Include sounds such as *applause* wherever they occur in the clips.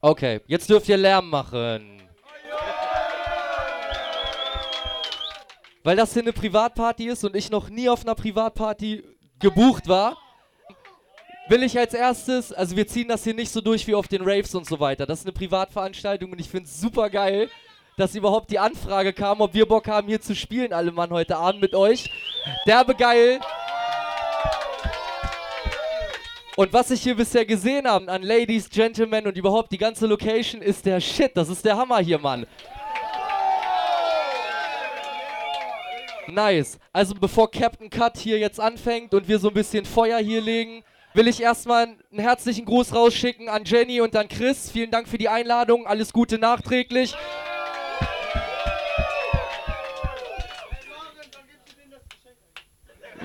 Okay, jetzt dürft ihr Lärm machen. Weil das hier eine Privatparty ist und ich noch nie auf einer Privatparty gebucht war, will ich als erstes, also wir ziehen das hier nicht so durch wie auf den Raves und so weiter. Das ist eine Privatveranstaltung und ich finde es super geil, dass überhaupt die Anfrage kam, ob wir Bock haben, hier zu spielen, alle Mann, heute Abend mit euch. Derbe geil. Und was ich hier bisher gesehen habe an Ladies, Gentlemen und überhaupt die ganze Location ist der Shit. Das ist der Hammer hier, Mann. Nice. Also bevor Captain Cut hier jetzt anfängt und wir so ein bisschen Feuer hier legen, will ich erstmal einen herzlichen Gruß rausschicken an Jenny und an Chris. Vielen Dank für die Einladung. Alles Gute nachträglich.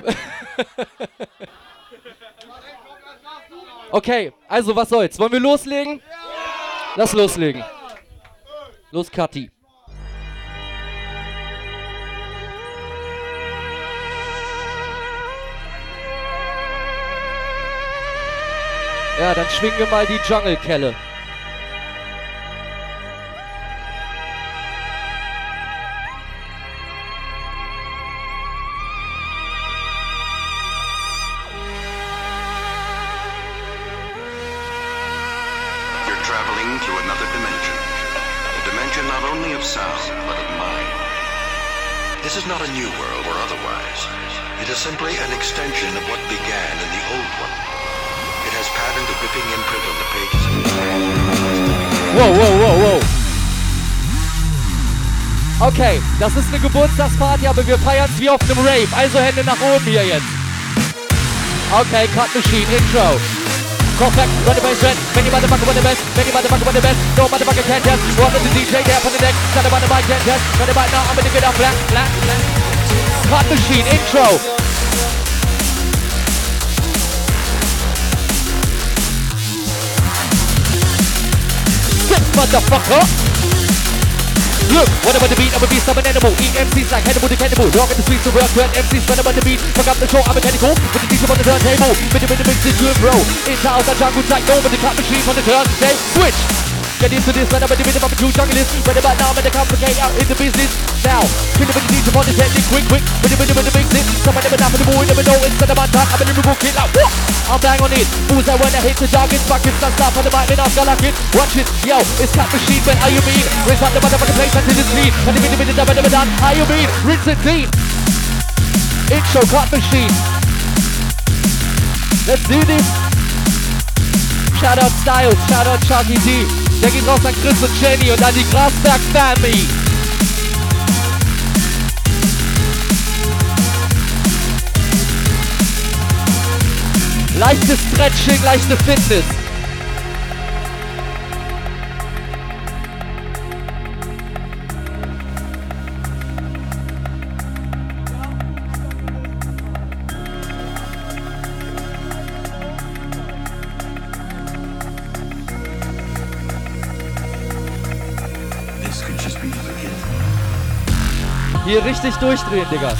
*laughs* *laughs* okay, also was soll's? Wollen wir loslegen? Lass loslegen. Los, Kathi. Ja, dann schwingen wir mal die Jungle-Kelle. Das ist eine Geburtstagsparty, aber wir feiern es wie auf einem Rave. Also Hände nach oben hier jetzt. Okay, Cut Machine, Intro. Perfect, run the bass red. Many motherfucker want the best. Many motherfucker want the best. No motherfucker can test. One the DJ there on the deck. None about the mic can test. None about now. I'm gonna get up black, black, black. Cut Machine, intro. Sit, motherfucker. Look, what about the beat? I'm a beast, I'm an animal. Eat MCs like Hannibal the Cannibal. Dog in the streets to work, turn MCs, run about the beat. Fuck up the show, I'm mechanical. With the DJ on the turntable. With the mix is good, bro. It's house and jungle like no, with the cut machine on the turn. Say, switch. Get into this, run about the rhythm, I'm a true junglist. Right about now, I'm in the complicate out in the business. Now, it with the DJ on the technique, quick, quick. With the rhythm, with the mix it. Someone never know, the boy, never know. Instead of my time, I'm in a lyrical kid like, what? I'll bang on it. Fools that when I hit the target, fucking start stop on the mic, then I'll go like it. Watch it, yo, it's cut machine, but how you mean? Raise up the motherfucking place until it's clean. And the minute, minute, never, never done. How you mean? Rinse and clean. Intro, cut machine. Let's do this. Shout out Styles, shout out Chucky D. Der geht raus an Chris und Jenny und an die Grasberg Family. Leichtes Stretching, leichte Fitness. Hier richtig durchdrehen, Digga.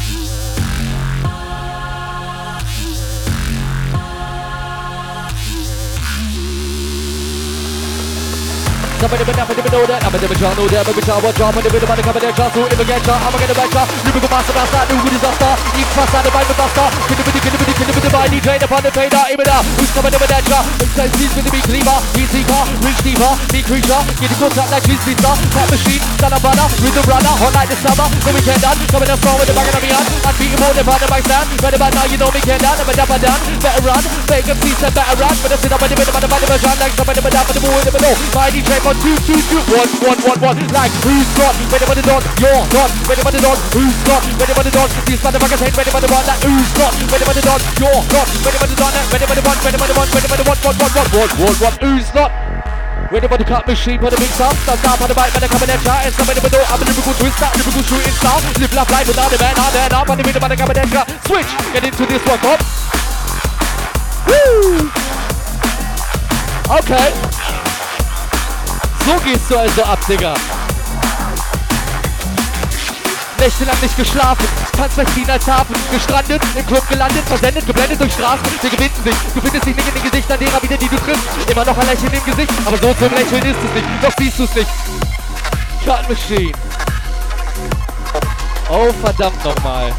Somebody been up, never know that. A never try, know that. Maybe try what job, never the money coming there. Just to never get shot. I'm gonna get shot. Lyrical master, master, new good disaster. Eat fast out of my master. Kid the kid the kid the kid the DJ upon the trader. Imida, who's coming never that shot. Says he's gonna be cleaver. He's seeker, reach deeper, be creature. Get the up like cheese pizza. Tap machine, son of with the runner. Hot like the summer, no we can't done. Coming up strong with the back of the hand. Unbeatable, never the back stand. Right about now, you know me can't done. Never done, done. Better run, make a piece of better run. I sit up the the body of a run. Like somebody never done, but the boy never know. My DJ on two, two, two, one, one, one, one. Like who's not? Ready for the dog? You're not. Ready for the dog? Who's not? Ready for the dog? These motherfuckers ain't ready for the one. Like who's not? Ready for the dog? You're not. Ready for the dog? Ready for the one? Ready for the one? Ready for the one? One, one, one, one, one, one. Who's not? Ready for the cut machine, for the mix up Stop, stop on the mic, man, I come in and try And somebody with no, I'm a lyrical twister Lyrical shooting star Live life life without a man, I'm there now On the rhythm, man, I come in and try Switch, get into this one, up Woo! Okay So gehst du also ab, Digga Nächtelang nicht geschlafen, bei Queen als Hafen, gestrandet, im Club gelandet, versendet, geblendet durch Straßen, wir gewinnen sich, du findest dich nicht in den Gesichtern derer wieder, die du triffst, immer noch ein Lächeln im Gesicht, aber so zum Lächeln ist es nicht, doch siehst du es nicht. Cut Machine. Oh, verdammt nochmal.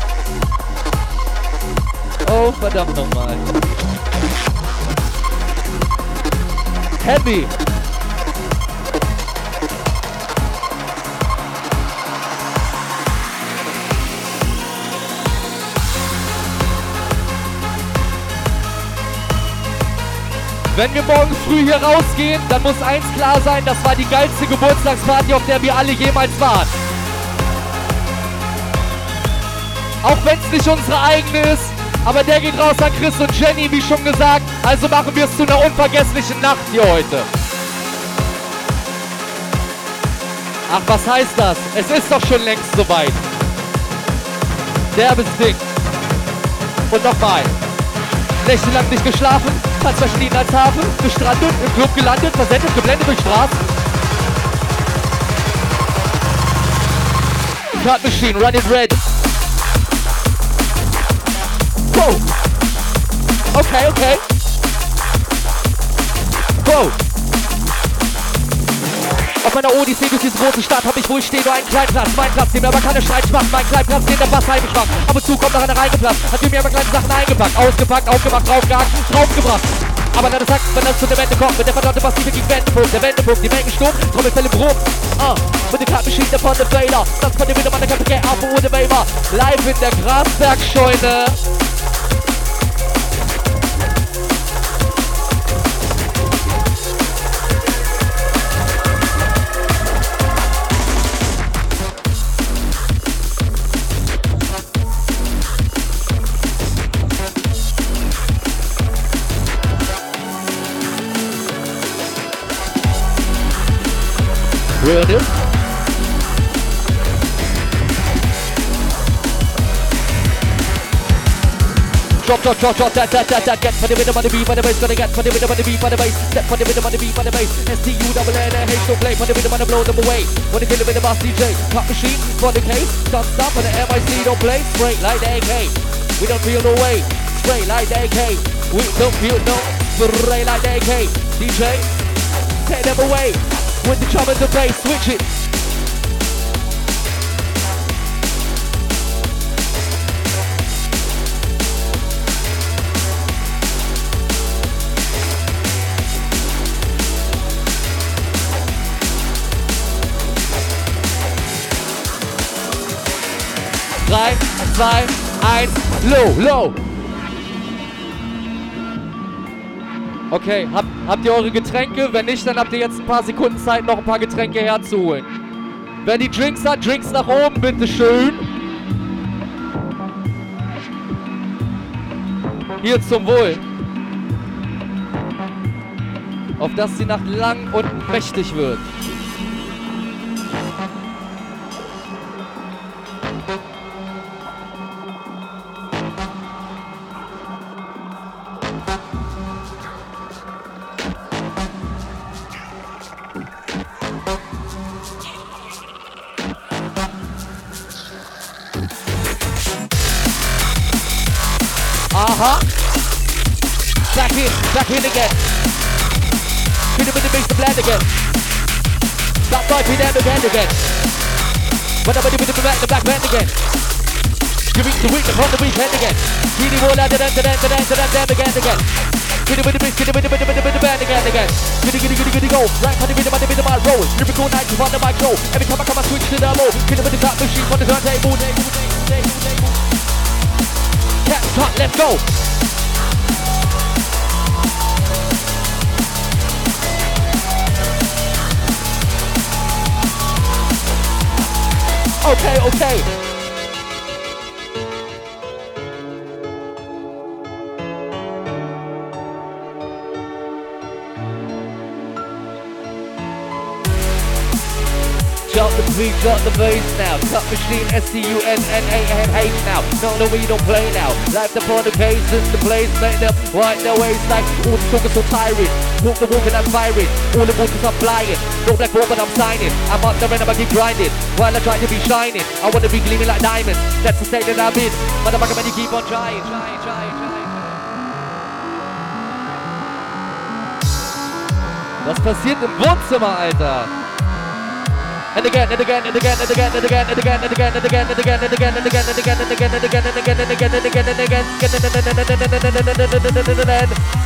Oh, verdammt nochmal. Heavy. Wenn wir morgen früh hier rausgehen, dann muss eins klar sein, das war die geilste Geburtstagsparty, auf der wir alle jemals waren. Auch wenn es nicht unsere eigene ist, aber der geht raus an Chris und Jenny, wie schon gesagt. Also machen wir es zu einer unvergesslichen Nacht hier heute. Ach, was heißt das? Es ist doch schon längst soweit. Derbes Ding. Und nochmal. Nächtelang nicht geschlafen, Tanz verschrien als Hafen, gestrandet, im Club gelandet, versendet, geblendet durch Straßen. Cut Machine, run it red. Whoa. Okay, okay. Whoa. Auf meiner Odyssee durch diese große Stadt hab ich wohl stehen nur einen kleinen Platz. Mein Platz, den mir aber keine Streit macht. Mein kleinen Platz, den der Bass heimisch macht. Ab und zu kommt noch einer reingeplatzt. Hat mir aber kleine Sachen eingepackt. Ausgepackt, aufgemacht, draufgehakt, draufgebracht. Aber dann sagt, wenn das zu der Wende kommt, mit der verdammte Passive gegen Wendepunkt, der Wendepunkt, die Mengen Sturm, Trommelfälle Brumm. Ah, mit der Kartengeschichte von The Failer. Das dem wieder meine Kappe Get Up ohne Waiver. Live in der Grasbergscheune. Realness. Drop, drop, drop, drop, that, that, that, that, get for the rhythm on the beat, on the bass, gonna get for the rhythm on the beat, on the bass, step for the rhythm on the beat, on the bass, S-T-U, double N-H, don't play, for the rhythm the blow them away, when they the boss DJ, pop machine, for the case, stop, stop, on the MIC, don't play, straight like the AK, we don't feel no way, straight like the AK, we don't feel no, straight like the AK, DJ, take them away, with the drum and the bass, switch it, Drei, zwei, eins, low, low. Okay, habt, habt ihr eure Getränke? Wenn nicht, dann habt ihr jetzt ein paar Sekunden Zeit, noch ein paar Getränke herzuholen. Wer die Drinks hat, Drinks nach oben, bitteschön. Hier zum Wohl. Auf dass die Nacht lang und mächtig wird. Again. Hit it all out, da da da da da da da again again. Hit it with the mix, hit it with the the with the the band again again. Giddy giddy giddy giddy go. Right on the rhythm, on the rhythm, I roll. Lyrical night, you on the mic. Every time I come, I switch to the low. Hit it with the top machine on the turntable. Table, table, table, table. Cat, cut, let's go. Okay, okay. The beat, the bass now. Cut machine, S-C-U-N-N-A-N-H now. No, no, we don't play now. Life upon the case in the place, make them right their ways like all the talkers so tiring. Walk the walk and I'm firing. All the waters are flying. No black ball, but I'm signing. I'm up there and I'm keep grinding. While I try to be shining, I wanna be gleaming like diamonds. That's the state that I'm in. Motherfucker, man, you keep on trying, trying, trying, trying. Was passiert im Wohnzimmer, Alter? And again, and again, and again, and again, and again, and again, and again, and again, and again, and again, and again, and again, and again, and again, and again, and again, and again, and again,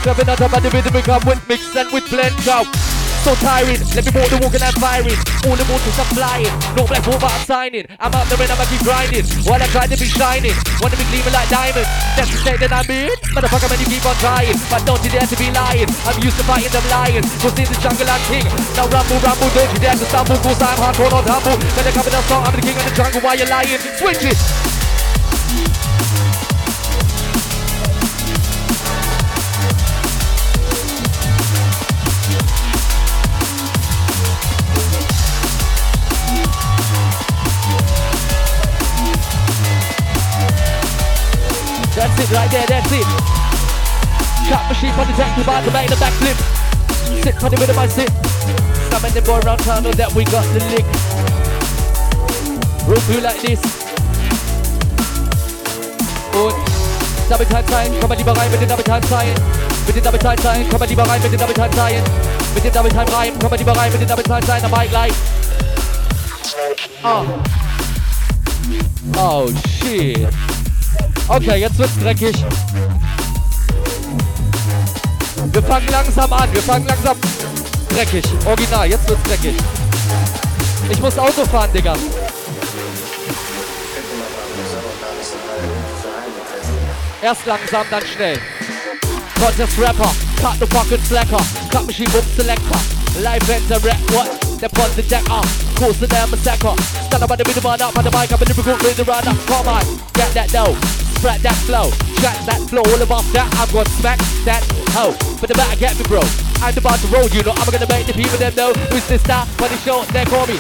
Coming out of the rhythm, become with mix and with blend out. So tiring, let me walk the walk and firing. All the motors are flying. No black hole, but I'm signing. I'm out there and I'ma keep grinding. While I try to be shining. Wanna be gleaming like diamonds. That's the state that I'm in. Motherfucker, man, you keep on trying. But don't you dare to be lying. I'm used to fighting them lions. Cause in the jungle I'm king. Now rumble, rumble, don't you dare to stumble. Cause I'm hardcore, not humble. When they come in the song, I'm the king of the jungle. Why you lying? Switch it. It right there, that's it. Cut machine on the deck to bar to make the backflip. Sit on the middle of my sit. Summon the boy around town know that we got the lick. Roll through like this. Und Double Time sein, komm mal lieber rein mit den Double Time sein. Mit den Double Time sein, komm mal lieber rein mit den Double Time sein. Mit den Double Time rein, komm mal lieber rein mit den Double Time sein, dabei gleich. Oh. Oh shit. Okay, jetzt wird's dreckig. Wir fangen langsam an, wir fangen langsam dreckig. Original, jetzt wird's dreckig. Ich muss Auto fahren, Digga. Erst langsam, dann schnell. Contest Rapper, cut the fucking slacker. Cut machine boom selector. Live enter rap, what? They're on the deck up. Course of them massacre. Stand up at the middle man up on the mic. I'm a lyrical the run up. Come on, get that dough. Spread that flow. Track that flow. All above that, I'm gonna smack that hoe. But the better get me, bro. I'm about to roll, you know. I'm gonna make the people them know who's this star. When it's short, they call me.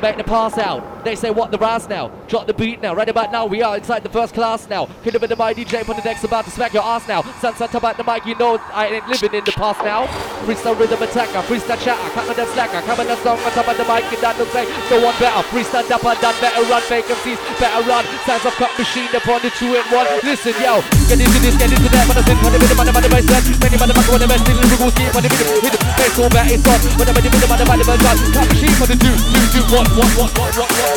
Make the pass out. They say what the raz now. Drop the beat now. Right about now, we are inside the first class now. Kid with the my DJ on the deck's about to smack your ass now. Sun sun about the mic, you know I ain't living in the past now. Freestyle rhythm attacker, freestyle chatter, come on that slacker, come on that song on top of the mic, you done to say no one better. Freestyle dapper done better run vacancies, better run. Sounds of cut machine upon the two in one. Listen, yo, get into this, get into that, but I think on the middle, on the middle, by set. Many motherfucker on the best, little rules, keep on the middle, hit the face so bad it's on. In the middle, on the middle, by set. Cut machine for the two, two, one, one, one, one, one, one, one.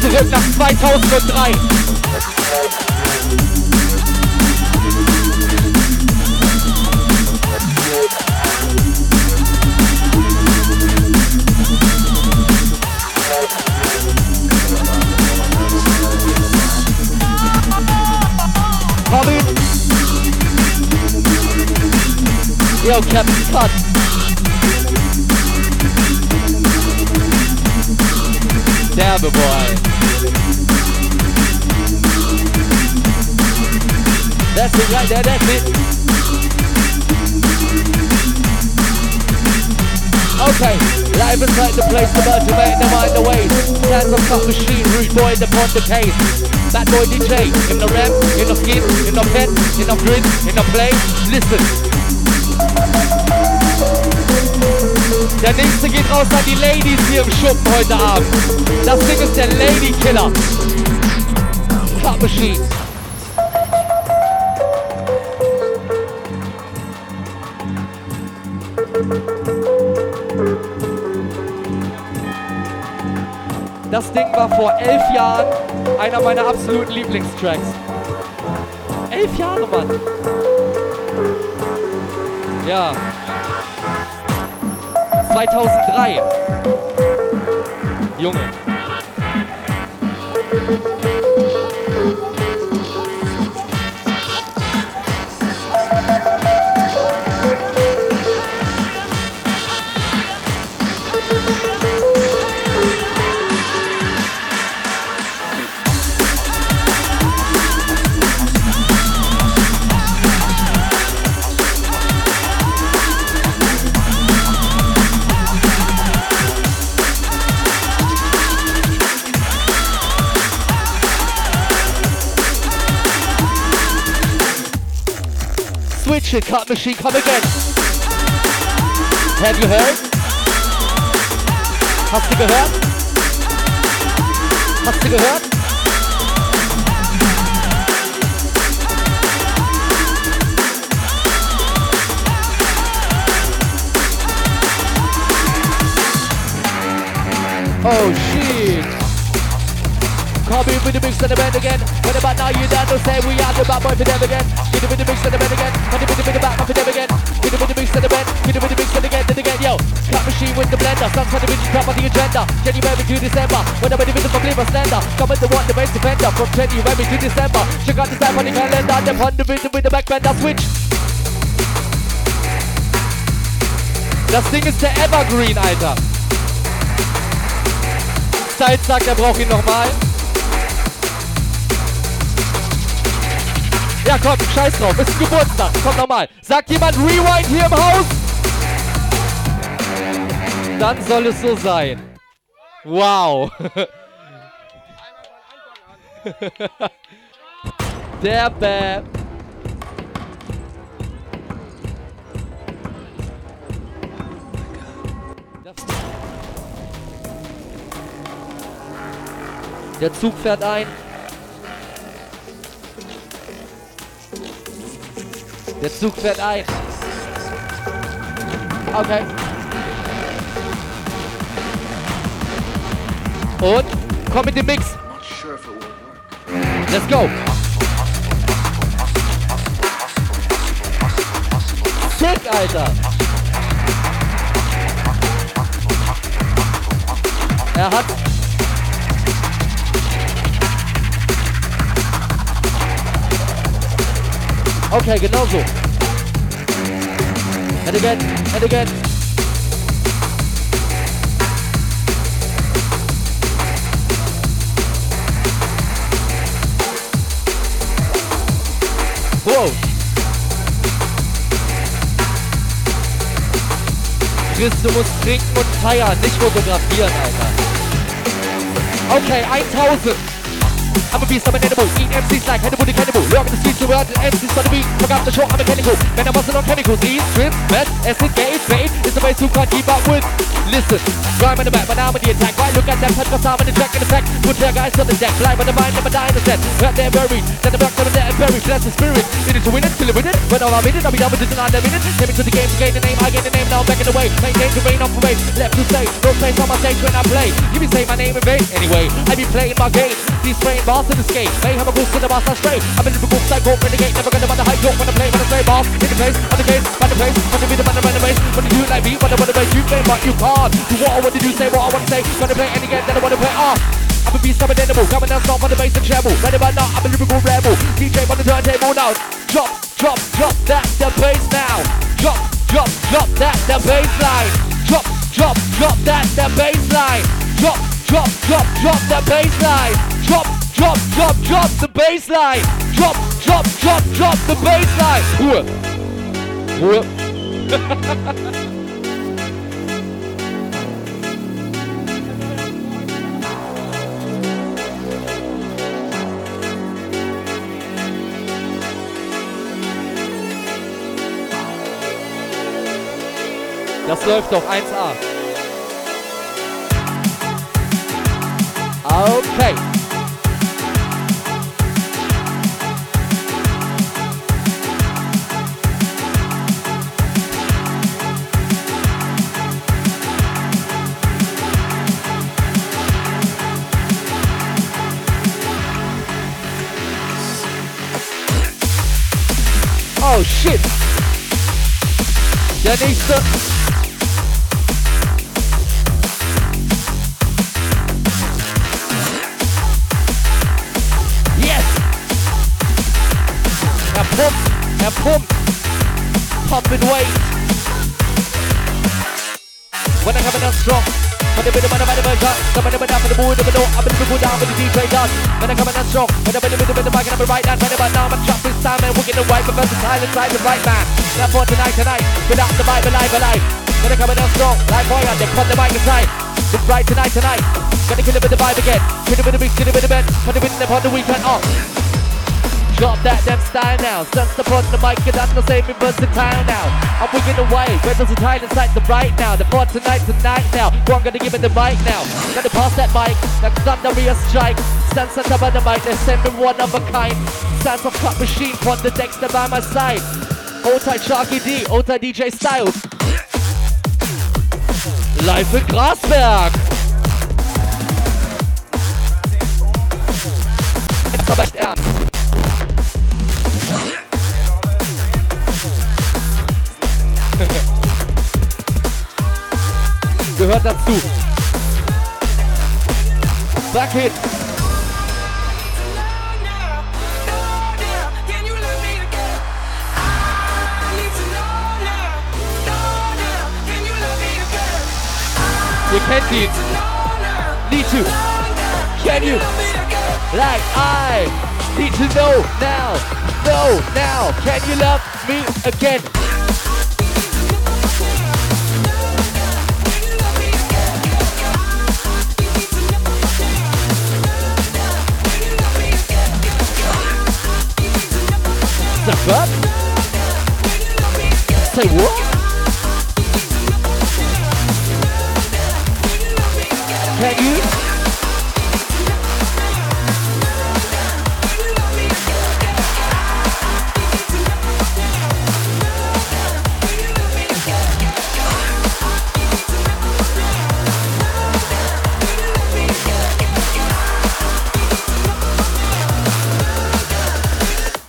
Zurück nach 2003. Yo, Captain Cut. Derbe Boy. That's it right there, that's it. Okay, live inside the place, the birds are their mind the ways. Hands of cut machine, rude boy the pond the case. That boy DJ, in the rem, in the skin, in the pen, in the grid, in the play. Listen. Der nächste geht raus an die Ladies hier im Schuppen heute Abend. Das Ding ist der Lady Killer. Cut Machine. Das Ding war vor elf Jahren einer meiner absoluten Lieblingstracks. Elf Jahre, Mann. Ja. 2003. Junge. Cut machine, come again. Have you heard? Hast du gehört? Hast du gehört? Oh shit! Come in with the mix of the band again. What about now you down to say we are the bad boy for them again? Get it with the mix of the band again. Get it with the, boy for them again. Get it with the mix of the band. Get it with the mix of the again, then again, yo. Cut machine with the blender. Some kind of vision top on the agenda. January to December. When I'm ready with the clear slender. Come the one, the bass defender. From January to December. Check out the time on the calendar. Them on the with the back bender switch. Das Ding ist der Evergreen, Alter. Zeit sagt, er braucht ihn nochmal. Ja, komm, scheiß drauf, ist ein Geburtstag. Komm nochmal. Sagt jemand Rewind hier im Haus? Dann soll es so sein. Wow. *laughs* Der Bab. Der Zug fährt ein. Der Zug fährt ein. Okay. Und komm mit dem Mix. Let's go. Sick, Alter. Er hat Okay, genau so. And again, and again. Wow. Chris, du musst trinken und feiern, nicht fotografieren, Alter. Okay, 1000. I'm a beast, I'm an animal. Eat MCs like Hannibal the cannibal. At the streets, the world, and MCs on the beat. Fuck up the show, I'm a mechanical. Man, I'm busting on chemicals. Eat, drip, meth, acid, gate, fade. It's the way you can't keep up with. Listen, rhyme on the back, but now I'm in the attack. Right, look at that, touch my time on the track in effect. Put their guys on the deck. Fly by the mind, never die in the set. Right there, buried. Then the back, never there, and buried. That's the spirit. It to win it, till it win it. When all I'm in it, I'll be done with it in under minute. Take me to the game to gain the name. I gain the name, now I'm back in the way. Maintain the rain, operate. Left to say, no place on my stage when I play. You be saying my name in vain. Anyway, I be playing my game. These spraying bars to the skate. Mayhem a goose to the boss, I spray. I'm in the book, psycho, renegade. Never gonna high joke when I play, I play boss. In the place, on the case, on the place. When the beat, on the race. When you do like me, I wanna race, you play, but you can't. Do what I want to do, say what I want to say. Wanna play any game that I wanna play off. I'm a beast, I'm an animal. Coming down, stop on the bass and treble. Ready about now, I'm a lyrical rebel. DJ on the turntable now. Drop, drop, drop that, the bass now. Drop, drop, drop that, the bass line. Drop, drop, drop that, the bass line. Drop, drop, drop, drop the bass line. Drop, drop, drop, drop the bass line. Drop, drop, drop, drop the bass line. Ruhe. Ruhe. Das läuft doch 1A. Okay. Yes. Er pumpt. Er pumpt. Pumping weight. When I come in strong. When I bit of my body, my gun, come in down for the mood, the window, I'm in the go down with the DJ gun. When I come in strong, when I bit of the mic and I'm right down, right about now, I'm trapped this time and wicked and white, but versatile inside the right man. Now for tonight, tonight, without the vibe, alive, alive. When I come in strong, like fire, they cut the mic inside. It's right tonight, tonight. Gonna kill it with the vibe again. Kill it with the beat, kill it with the bed. Put it with them on the weekend off. Drop that damn style now. Sense upon the mic, and I'm the same versatile now. I'm wigging away, versatile inside the right now. The for tonight, tonight now. Who I'm gonna give it the mic now. Gonna pass that mic, the real strike. Sense on top of the mic, they send me one of a kind. Sounds of cut machine, on the Dexter by my side. Old tight Sharky D, old tight DJ Styles. Live in Grasberg. Jetzt aber echt. Gehört dazu. Back it. Ihr kennt ihn. Need to. Can you? Like I need to know now. Know now. Can you love me again? The fuck? Say what? Can you?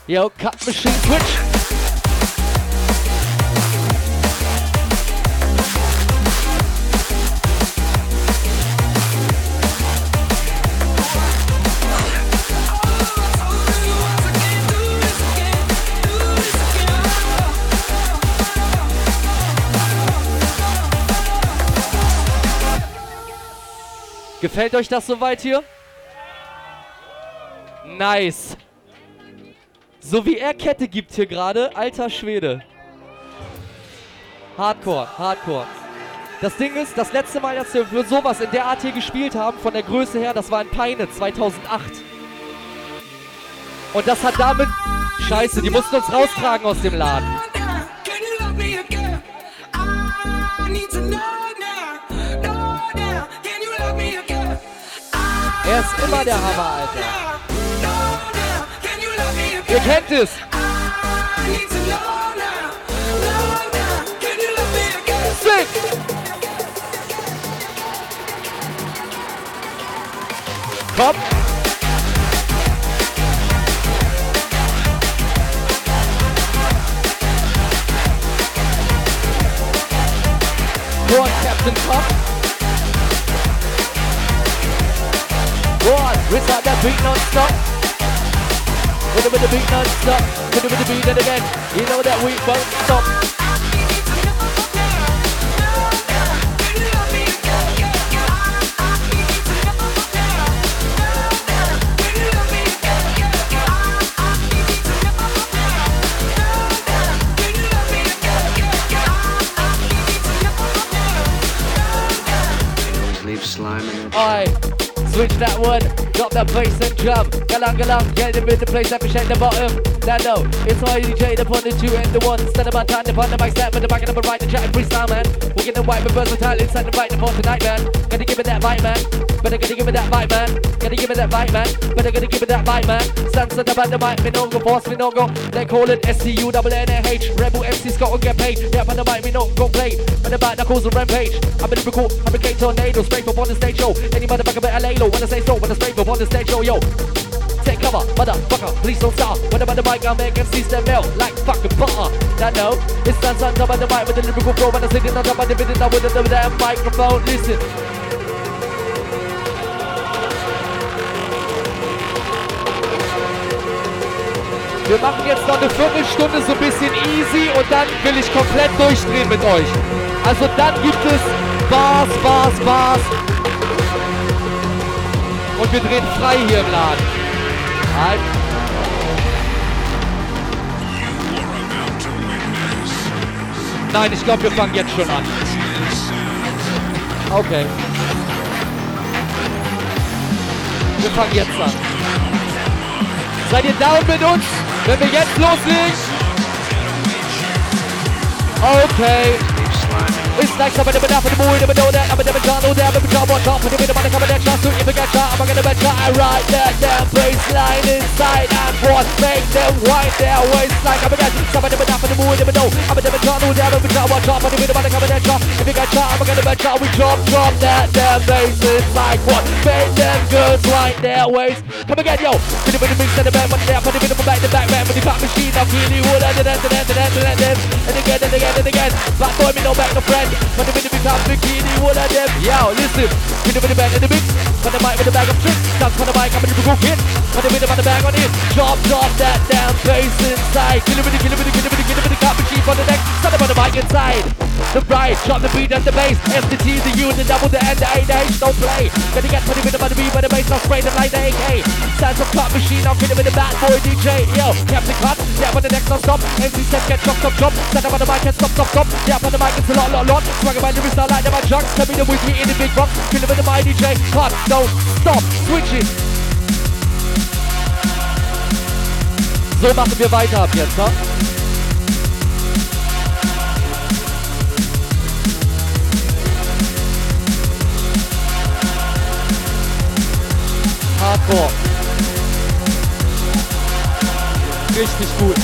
Yo, cut machine switch. Gefällt euch das soweit hier? Nice. So wie er Kette gibt hier gerade, alter Schwede. Hardcore, Hardcore. Das Ding ist, das letzte Mal, dass wir für sowas in der Art hier gespielt haben, von der Größe her, das war in Peine 2008. Und das hat damit... Scheiße, die mussten uns raustragen aus dem Laden. Er ist immer der Hammer, Alter. Ihr kennt es. Komm. On, Captain Top. Restart that beat non-stop. With a bit of beat non-stop. With of beat and again. You know that we won't stop. Leave slime in it. I switch that one, drop that bass and drum. Galang galang, get in the place, I appreciate the bottom. Now no, it's my DJ upon the two and the one. Instead of my time upon the mic, step with the back and the right, the chat and freestyle man. We're the white with versatile inside the right upon tonight, man. Gotta give it that vibe, man. Better gotta give it that vibe, man. Gotta give it that vibe, man. Better gotta give it that vibe, man. Stands at the back, the mic, me no go, boss, me no go. They call it SCU double NH. Rebel MC Scott will get paid. Yeah, on the mic, me no go play. On the back, that calls a rampage. I'm the record, I'm a gate tornado, straight up on the stage show. Any motherfucker better lay low when I say so, when I straight up on the stage show, yo. Take cover, motherfucker, please don't stop. When I'm on the mic, I'll make MCs that melt like fucking butter. Now know, it's dance on top of the mic with the lyrical flow. When I'm singing on top of the video, now with the damn microphone. Listen. Wir machen jetzt noch eine Viertelstunde so ein bisschen easy und dann will ich komplett durchdrehen mit euch. Also dann gibt es Bars, Bars, Bars. Und wir drehen frei hier im Laden. Halt. Nein, ich glaube, wir fangen jetzt schon an. Okay. Wir fangen jetzt an. Seid ihr down mit uns, wenn wir jetzt loslegen? Okay. It's like somebody but for the moon, never know that, I'm a never try, know that, I'm a try, watch out for the minute, I'm coming that chance to even get shot, I'm gonna bet I ride that damn baseline inside and what make them wind their waistline, I'm again, somebody but for the moon, never know, I'm a never try, know that, I'm a try, watch out for the minute, I'm coming that if you get shot, I'm gonna bet we drop, drop that damn bass inside, what? Make them girls wind their waist, come again, yo, get a bit of mix and the band, but they're putting a bit back the back man, with the cop machine, I'm feeling wood, and then, and then, and then, and then, and again, and again, and again, black boy, me no back, no friend, but the minute become bikini, one of them. Yo, listen. With the with the bag in the mix. For the mic with the bag of tricks. Dance for the mic, I'm gonna go hit. For the rhythm on the bag on it. Drop, drop that damn bass inside. Kill it with the, kill it with the, kill it with the, kill it with the copy sheep on the neck. Stand up on the mic inside. The bride, drop the beat and the bass. F the T, the U, the double, the N, the A, the H, don't play. Gonna get rhythm on the beat, but the bass, I'll spray them like the AK. Stands up cop machine, I'll kill it with the bad boy DJ. Yo, Captain Cut, yeah, on the next, I'll stop. MC set, get chop, chop, chop. Stand up on the mic and stop, stop, stop. Yeah, on the mic, it's a lot, lot, lot. Swagger by the wrist, I like I junk. Tell me the with in the big box. Kill it with the my DJ. Cut, don't stop, switch it. So machen wir weiter ab jetzt, ne? Hardcore. Richtig gut.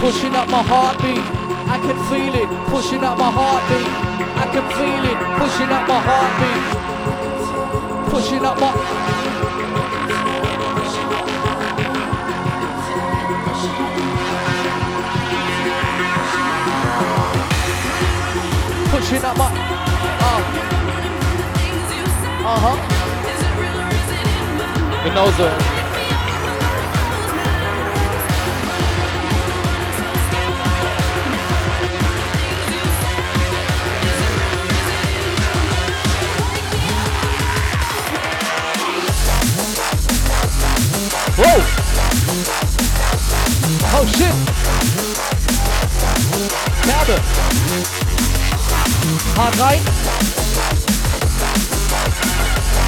Pushing up my heartbeat, I can feel it. Pushing up my heartbeat, I can feel it. Pushing up my heartbeat, pushing up my. Pushing up my. Aha. Genauso. Wow! Oh shit! Kerbe! Hart rein!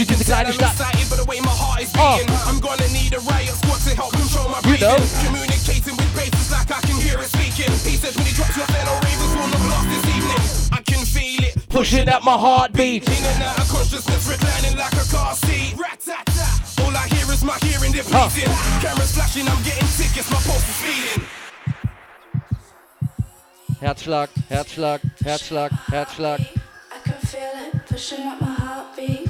You diese kleine Stadt. Oh. I'm gonna need a riot squad to help control my You know. breathing. Communicating with bases like I can hear it speaking. He says when he drops your fellow ravens will not last this evening. I can feel it. Pushing up my heartbeat. In and out of consciousness, reclining like a car seat. Rat-tat-tat. All I hear is my hearing depleting. Cameras flashing, I'm getting tickets, my pulse is speeding. Herzschlag, Herzschlag, Herzschlag, Herzschlag. I can feel it pushing up my heartbeat.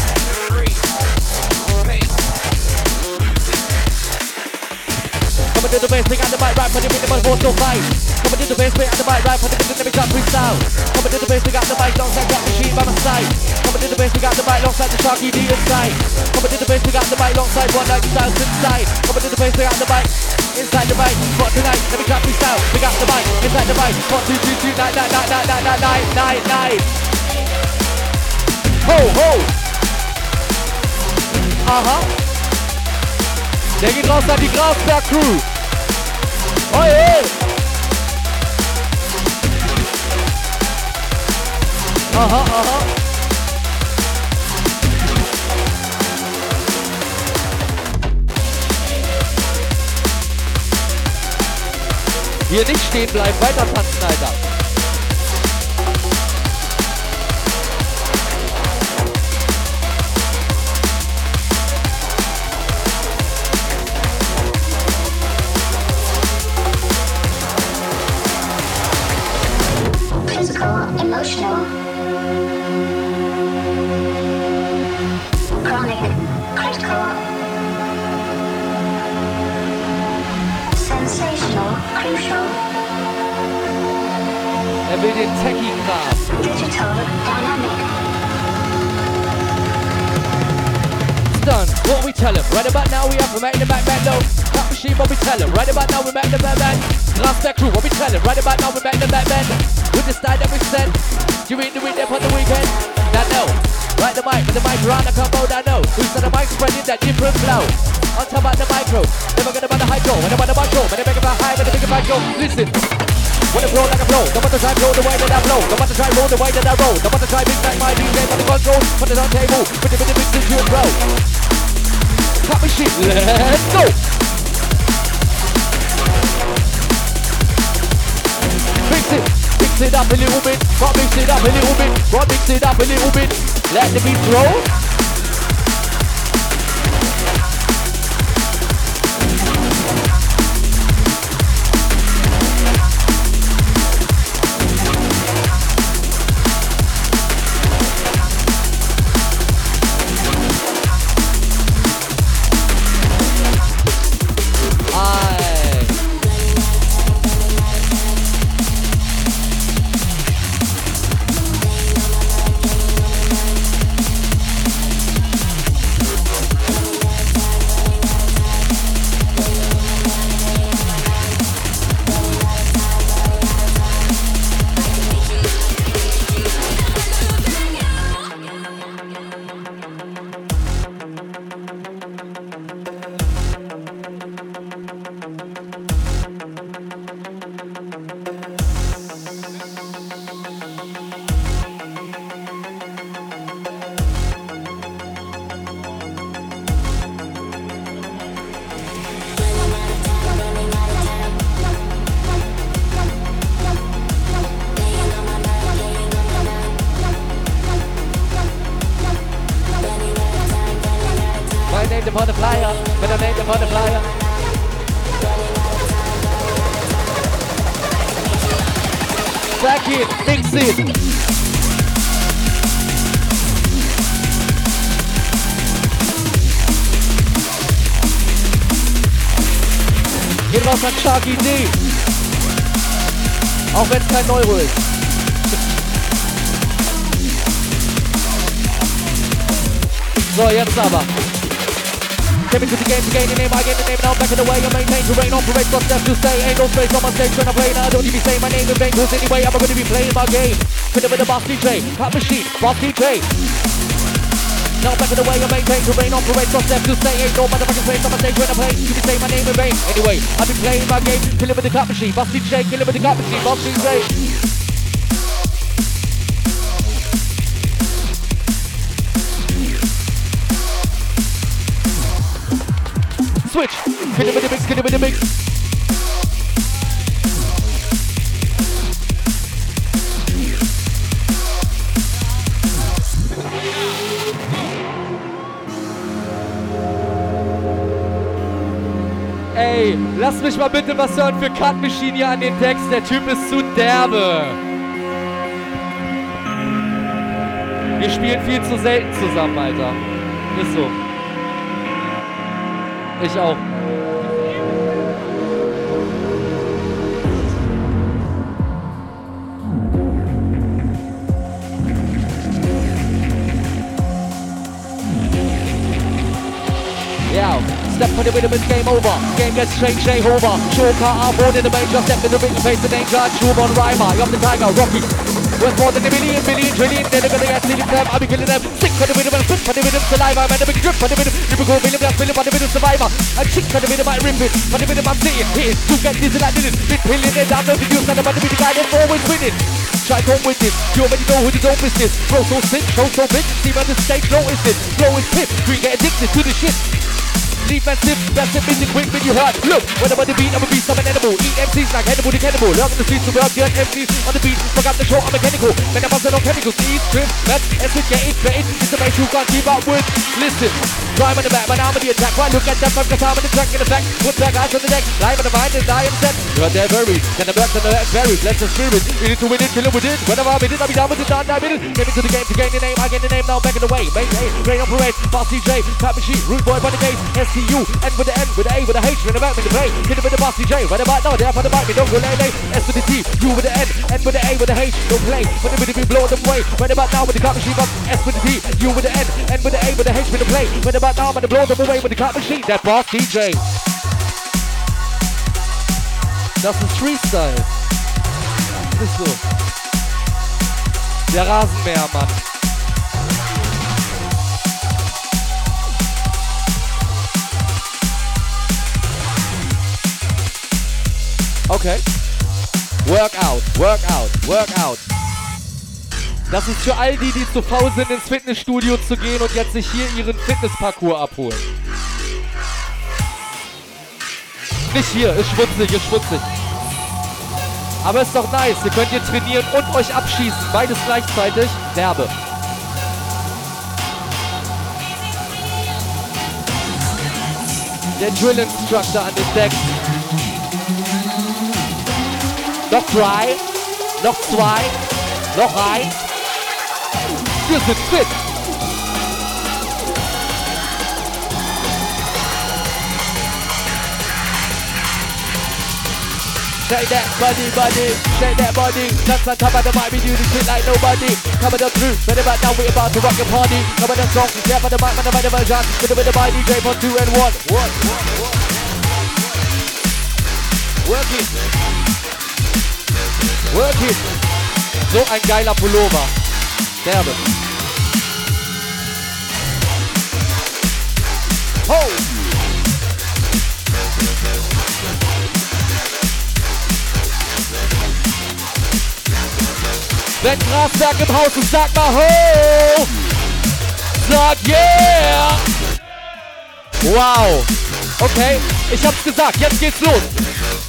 Techie. Coming to the bass, bring out the mic, right, put it in the mic, force no fight. Coming to the bass, bring out the mic, right, put it in the mic, got freestyle. Coming to the bass, bring out the mic, alongside got machine by my side. Coming to the bass, bring out the mic, alongside the Sharky D inside. Coming to the bass, bring out the mic, alongside one night styles inside. Coming to the bass, bring out the mic, inside the mic. For tonight, let me drop freestyle, bring out the mic, inside the mic. One, two, three, two, nine, nine, nine, nine, nine, nine, nine, nine, nine. Ho, ho. Aha. Der geht raus an die Grafberg Crew. Oje! Aha, aha. Hier nicht stehen bleiben, weiter tanzen, Alter. emotional. Chronic, critical, sensational, crucial. Er will den Techie-Graf. Digital, dynamic. Done. What we tell him? Right about now we have to make the back band low. Cut machine, what we tell him? Right about now we make the back band. Last back crew, what we tell him? Right about now we make the back band. With the style that we. Do you do it there on the weekend? That no. Right the mic, with the mic around the combo, oh, that no. Who's on the mic spreading that different flow? On top of the micro, never gonna about the hydro, when I'm on the micro, when I make it high, when I make it micro. Listen. When I blow like a blow, don't want to try blow the way that I blow, don't want to try roll the way that I roll, don't want to try big like my DJ on the control, put it on table, put it with the big into a bro. Cut machine, let's go! Mix it, mix it up a little bit, got mix it up a little bit, got mix it up a little bit, let the beat roll. So, jetzt aber. Into the game to gain the name, I gain the name now back in the way. I maintain to reign, operate, to Ain't no space on my stage play. Now I don't even say my name in vain Cause anyway I'm gonna be playing my game. Boss DJ, machine, boss DJ Now back in the way I maintain operate, to Ain't no motherfucking on my stage when I play You can say my name in vain. Anyway, I've been playing my game the machine, boss DJ, the machine, boss DJ Switch, killing with the mix, killing with the mix Ey, lass mich mal bitte was hören für Cut Machine hier an den Text. Der Typ ist zu derbe. Wir spielen viel zu selten zusammen, Alter. Ist so. Ich auch. Step on the rhythm, it's game over. Game gets straight, Jay over. Show car, I'm born in the major. Step in the ring, face the danger. Shoe on Rhymer, you're the tiger, Rocky. Worth more than a million, billion, trillion. They're gonna get stealing them. I'll be killing them. Sick on the rhythm and flip on the rhythm, saliva. Man, a big drip on the rhythm. Lyrical million, that's million on the rhythm, survivor. And chick on the rhythm, I rip it. On the rhythm, I'm sitting, hitting. To get dizzy like this. Been pilling it down, no videos. And I'm about to be the guy that's always winning. Try home with this. You already know who the dope business. Bro, so sick, show so bitch. See man, the stage notice it. Flow is pip. We get addicted to the shit. Defensive, that's it, music quick when you hurt. Look, when I'm on the beat, I'm a beast, I'm an animal. Eat MCs like Hannibal the cannibal. Lurk the streets to work, get MCs on the beat. Fuck up the show, I'm mechanical. Man, I'm buzzing on chemicals. Eat, drip, man, and switch, get it, get it. It's the bass you can't keep up with. Listen, rhyme on the back, man, I'm on the attack. Right, look at that, man, cause I'm on the track in the back. Put back eyes on the deck. Live on the mind, and I am set. You're there, buried. Then the back, and the back, buried. Let's the spirit. We need to win it, kill it with it. Whenever I'm in it, I'll be down with it, down with it. Get into the game to gain the name, I gain the name now, back in the way. Maintain, great operate, fast DJ, cut machine, rude boy, bunny gate, see you. N with the N with the A with the H when about me to play. Hit it with the boss DJ. Right about now, there for the mic, me don't go lay lay. S with the T, U with the N, N with the A with the H. Don't play. When the be blow them away. Right about now with the cut machine gun. S with the T, U with the N, N with the A with the H with the play. Right about now, I'm gonna blow them away with the cut machine. That boss DJ. Das ist Freestyle. Das ist so. Der Rasenmähermann. Okay. Work out, work out, work out. Das ist für all die, die zu faul sind, ins Fitnessstudio zu gehen und jetzt sich hier ihren Fitnessparcours abholen. Nicht hier, ist schmutzig, ist schmutzig. Aber ist doch nice, ihr könnt hier trainieren und euch abschießen, beides gleichzeitig. Werbe. Der Drill Instructor an den Deck. Noch drei, noch zwei, noch eins. Wir sind fit. Shake that body, body, shake that body. Just on top of the mic, we do this shit like nobody. Coming up through, ready about now, we about to rock your party. Coming up strong, yeah, for the mic, man, the mic, the version. With the, with the mic, DJ for two and one. One, one, one. Work it. Work it. So ein geiler Pullover. Derbe. Ho! Wenn Grasberg im Haus ist, sag mal ho! Sag yeah! Wow! Okay, ich hab's gesagt, jetzt geht's los!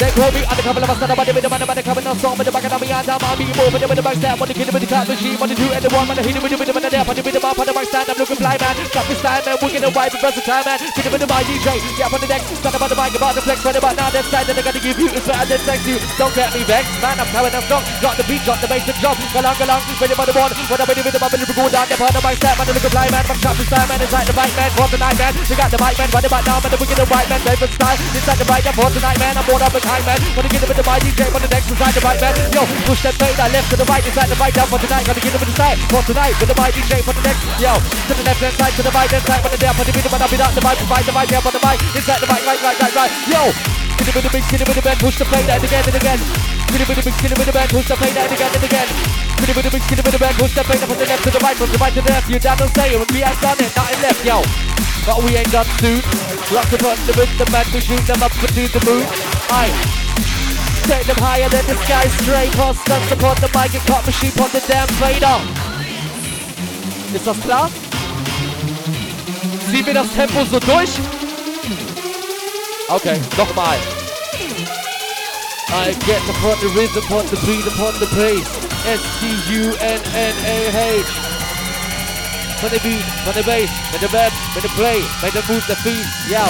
They call me undercover, I'm not about the man, about the coming on song, with the back of the hand, I'm on me, over the with the back stab, on the kid with the cut machine, on the two and the one, on the hit with the with the man, there, on the with the bar, on the back stand, I'm looking fly, man, got me style, man, wicked and wild, versatile, man, hit with the my DJ, yeah, on the next, stand about the mic, about the flex, right about now, that side, that I gotta give you, is better than sex you, don't get me vexed, man, I'm coming up strong, got the beat, got the bass, and jump, go along, go along, ready for the one, when I'm ready with the bubble, go down, the part of my step, on the looking fly, man, from shot to style, man, inside the right, man, for the night, man, we got the mic, man, right about now, man, the wicked and white, man, favorite style, inside the right, I'm for tonight, man, I'm born up behind, man, wanna get it with the mic, DJ, on the next, inside the right, man, yo, push that fader, left to the right, inside the right, down for tonight, gotta get it with the side, for tonight, with the mic, DJ, for the next, yo, to the left hand side, to the right hand side, on the there, for the middle, I'll be down the mic, provide the mic, there, for the mic, inside the right, right, right, right, right, yo, Skinny with the big, skinny with the bend, push the play that again and again. Skinny with the big, skinny with the bend, push the play that again and again. With the skinny with the bend, push the play from the left to the right, from the right to the left. You down and say it, we ain't done it, nothing left, yo. But we ain't done soon. Rock the button the man, we shoot them up and do the move. Aye. Take them higher than the sky straight Constant support the mic and cut machine on the damn fader Ist das klar? Ziehen wir das Tempo so durch? Okay, nochmal. I get upon the rhythm, upon the beat, upon the pace. S-T-U-N-N-A-H. Von der Beat, von der Bass, mit der Band, mit der Play, mit der Move, der Feed, yeah.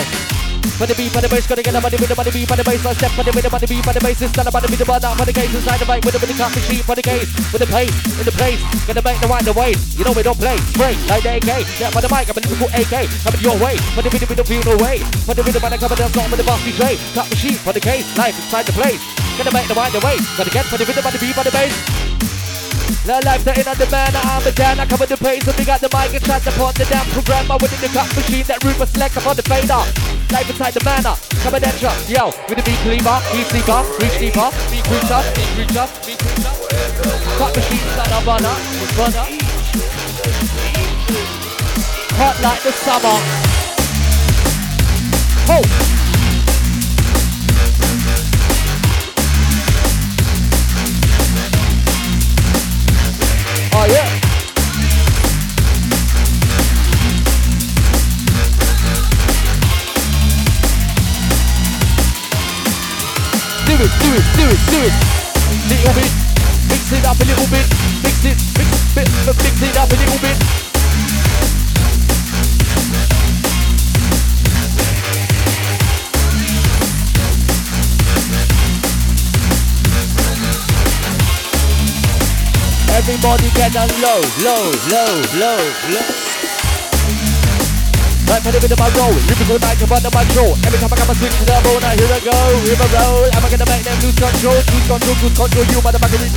For the beat, for the bass, gotta get on the rhythm, on the beat, for the bass, I step for the rhythm, on the beat, for the bass, it's not about the rhythm, but not for the case, inside the mic, with the with the cut machine, for the case, with the pace, with the place, gotta make the right the way, you know we don't play, straight, like the AK, yeah, for the mic, I'm a lyrical AK, coming your way, for the rhythm, we don't feel no way, for the rhythm, I come and song with the boss DJ, cut machine, for the case, life inside the place, gotta make the right the way, gotta get for the rhythm, on the beat, for the bass, La life that in on the man, I'm a down, I cover the pace, and we got the mic chat upon the damn programmer within the cut machine that root was select upon the fader. Life inside the manner, come and enter, yo, with the beat cleaver, beat sleeper, reach deeper, beat creature, beat creature, beat creature. Cut machine, son of honor, runner. Hot like the summer. Oh! Oh. Do it, do it, do it, do it. Little bit, mix it up a little bit, mix it, mix, bit, mix it up a little bit. Everybody get down low, low, low, low, low. Right for the rhythm I roll. Lyrical night up under my control. Every time I got my swing to the bone, now here I go, here I roll. Am I gonna make them lose control? Lose control, lose control. You motherfucker, lose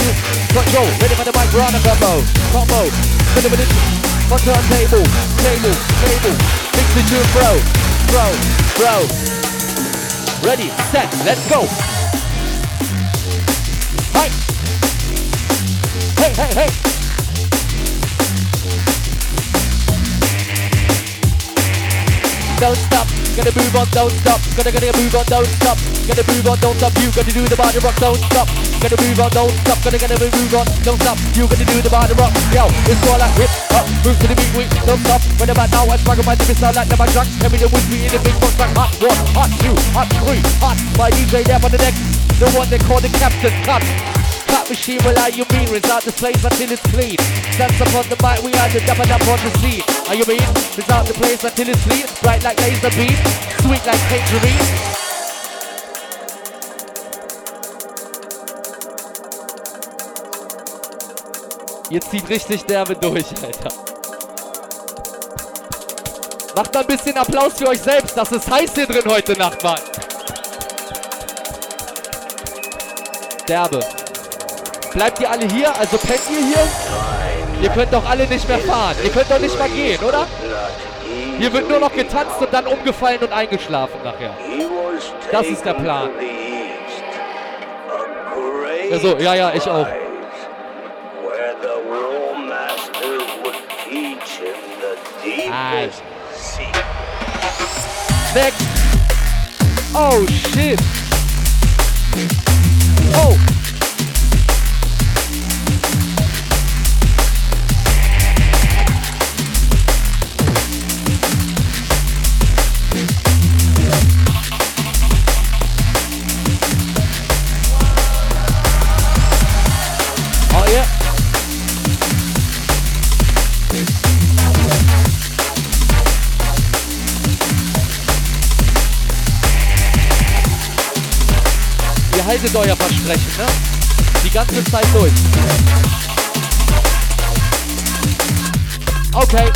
control. Ready for the mic, we're a combo. Combo. For the on turntable, table, table. Mix the tune, bro, bro, bro. Ready, set, let's go. Hey, hey, hey. Don't stop, gotta move on, don't stop. Gotta gotta move on, don't stop. Gotta move on, don't stop. You gotta do the body rock, don't stop. Gotta move on, don't stop. Gotta gotta move on, don't stop. You gotta do the body rock. Yo, it's all like hip hop. Move to the beat, we don't stop. When about now, I struggle my different sound like never drunk. Every day with me in the big box like hot one, hot two, hot three, hot. My DJ there on the neck, the one they call the captain. Cut. Cut machine will allow you mean Result the place until it's clean Dance upon the mic, we are the double up on the scene Are you mean? Result the place until it's clean Bright like laser beam Sweet like tangerine Ihr zieht richtig derbe durch, Alter. Macht mal ein bisschen Applaus für euch selbst. Das ist heiß hier drin heute Nacht, Mann. Derbe. Bleibt ihr alle hier? Also pennt ihr hier? Ihr könnt doch alle nicht mehr fahren. Ihr könnt doch nicht mehr gehen, oder? Hier wird nur noch getanzt und dann umgefallen und eingeschlafen nachher. Das ist der Plan. Also, ja, ja, ich auch. Next. Oh shit. Oh haltet euer Versprechen, ne? Die ganze Zeit durch. Okay.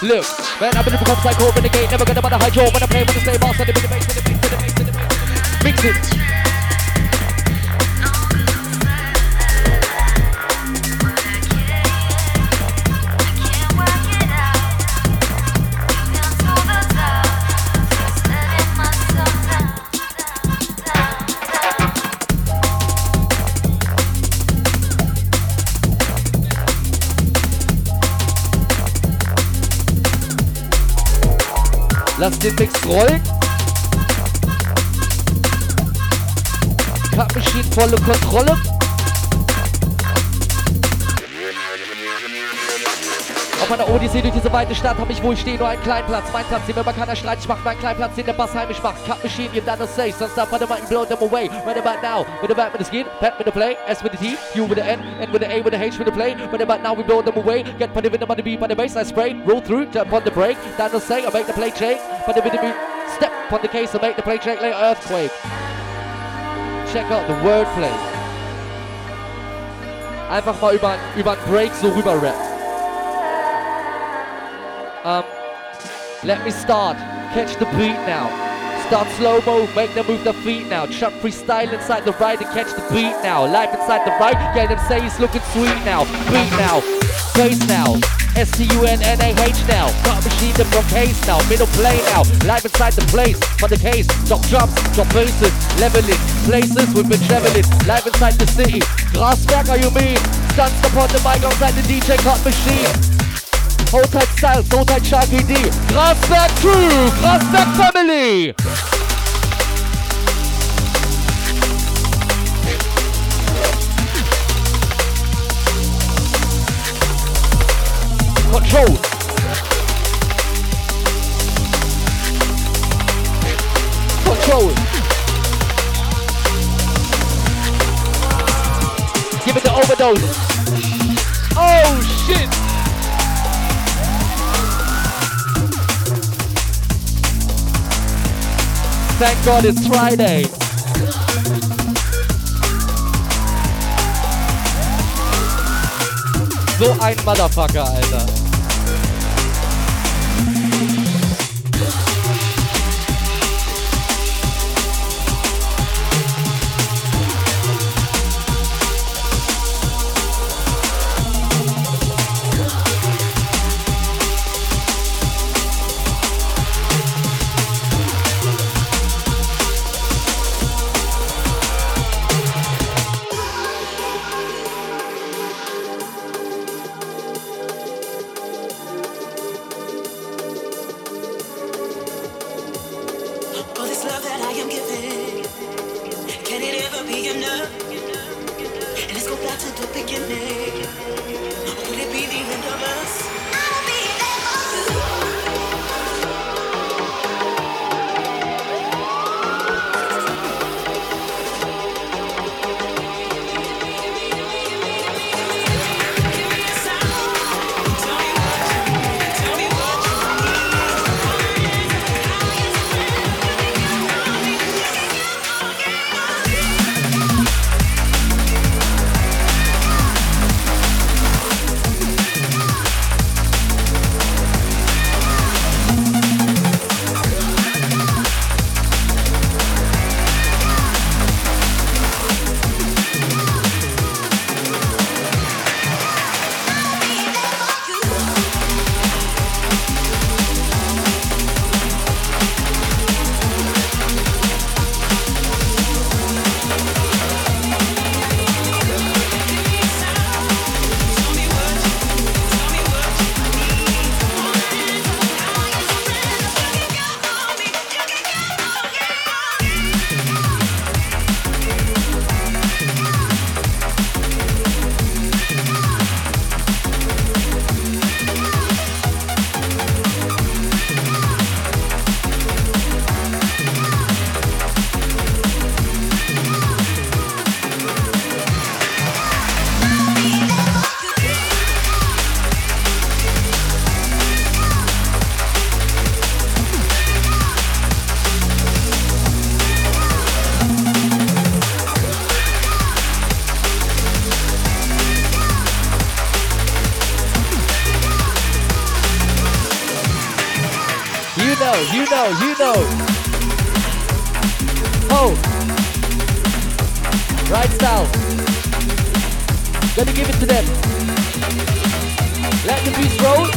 Look, man, I'm gonna become psycho, renegade, never gonna wanna hide your when I play the same boss, and the big bass, and the bass, and the bass, and the bass. Mix it. Lass den Mix rollen. Machine volle Kontrolle. Auf meiner Odyssee durch diese weite Stadt hab ich, wo ich stehe, nur einen kleinen Platz. Mein Platz, den mir immer keiner streit. Ich mach meinen kleinen Platz, den der Bass heimisch macht. Cut Machine, you done the say. Man the mic blow them away. Right about now, the back with the skin, pat with the play, S with the T, U with the N, N with the A with the H with the play. Right about now, we blow them away. Get put the rhythm on the beat, on the bass, I spray. Roll through, jump on the break. Done the say, I make the play shake. Put the beat, step on the case, I make the play shake like earthquake. Check out the wordplay. Einfach mal über, über einen Break so rüber rap. Um, let me start. Catch the beat now. Start slow mo, make them move their feet now. Chuck freestyle inside the right and catch the beat now. Live inside the right, get them say he's looking sweet now. Beat now, bass now. S T U N N A H now. Cut machine the from case now. Middle play now. Live inside the place. For the case, drop jumps, drop bases, leveling. Places we've been traveling. Live inside the city. Graswerker, you mean? Stunts upon the mic outside the DJ cut machine. Hold tight Styles, hold tight Sharky D. Grasberg Crew, Grasberg Family. Control. Control. Give it the overdose. Oh shit. Thank God it's Friday. So ein Motherfucker, Alter. It to them. Let the beats roll.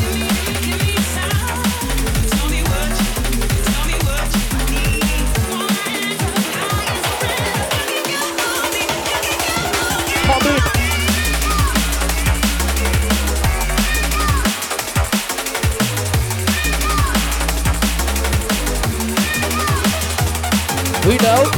We know.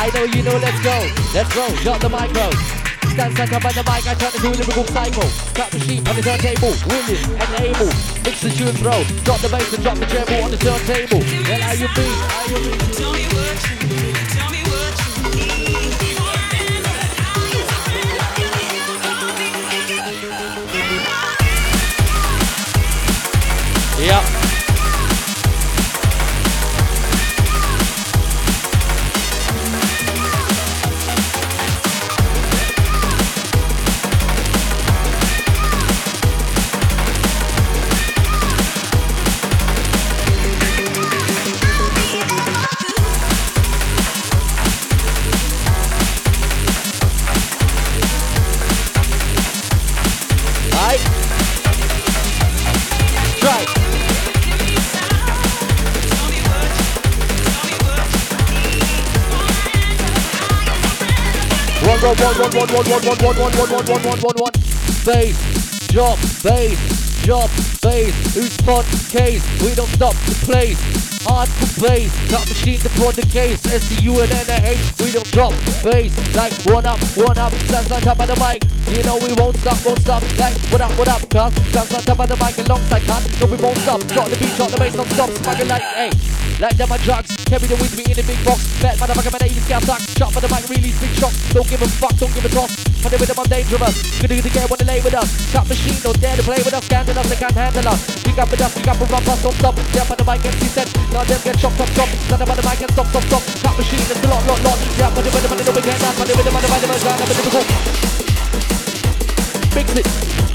I know you know, let's go. Let's go, drop the micro. Stand stand up on the mic, I turn into a lyrical cycle. Cut the sheep on the turntable, willing and able. Mix the tune throw, drop the bass and drop the treble on the turntable. Well, how you be? How you? One, one, one, one, one, one, one, one, one, one, one. Bass, drop, bass, drop, bass. Who's fun case? We don't stop the place. Hardcore bass, cut machine to put the case. SCU and NH, we don't drop bass. Like one up, one up, stands on top of the mic. You know we won't stop, won't stop. Like what up, what up, cuz stands on top of the mic alongside cut. No, we won't stop. Drop the beat, drop the bass, non stop. Smuggling like, hey. Like them on drugs, carry them with me in a big box. Bet motherfucker, man, I even scale suck. Shot for the mic, really big shock. Don't give a fuck, don't give a toss. For the rhythm, I'm dangerous. Gonna do the wanna lay with us. Cut machine, don't dare to play with us. Scandal us, they can't handle us. Pick up with us, pick up and run us, don't stop. Jump on the mic, MC set. Now them get shocked, stop, stop. None of the mic can stop, stop, stop. Cut machine, it's a lot, lot, lot. Yeah, for the rhythm, and the weekend, for the rhythm, and the rhythm, and the rhythm, and the rhythm. Mix it. Pass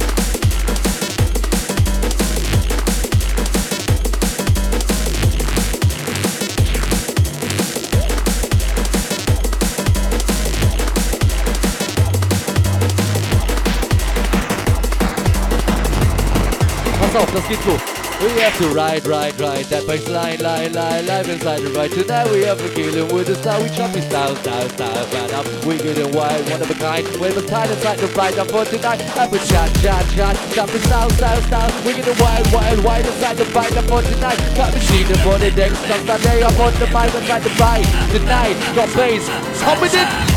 das geht so. We have to ride, ride, ride that bass line, line, line, live inside the ride. Tonight we have a killing with the style, we choppy style, style, style, man up. We getting wild, one of a kind. We have a time inside the ride up for tonight. Have a chat, chat, chat, choppy style, style, style. We getting wild, wild, wild inside the ride up for tonight. Got machine for the decks, come Sunday up on the mic inside the ride. Tonight, got bass, hop with it.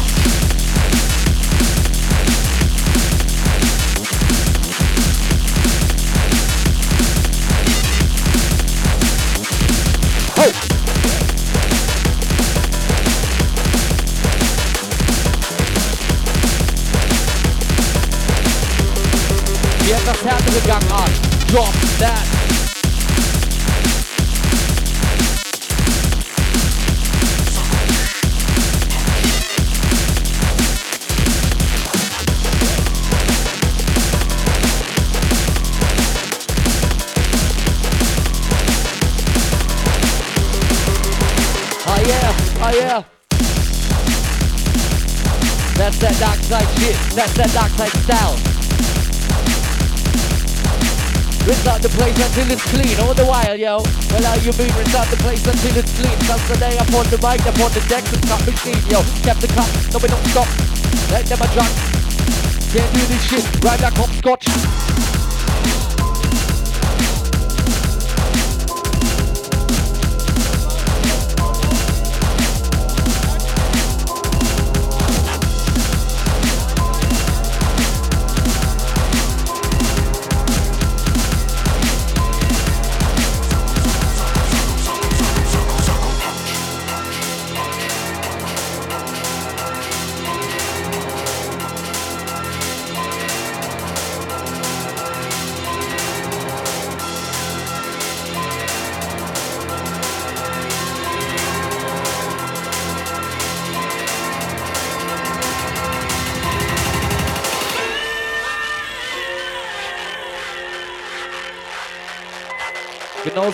Härtere Gang an. Ah, drop that. Oh yeah. That's that dark side shit. That's that dark side style. Rinse out the place until it's clean all the while, yo. Well, how you mean rinse out the place until it's clean? That's the day up on the mic, up on the deck, and cut machine, yo. Kept the cut, no we don't stop. Let them a. Can't do this shit, ride like hopscotch.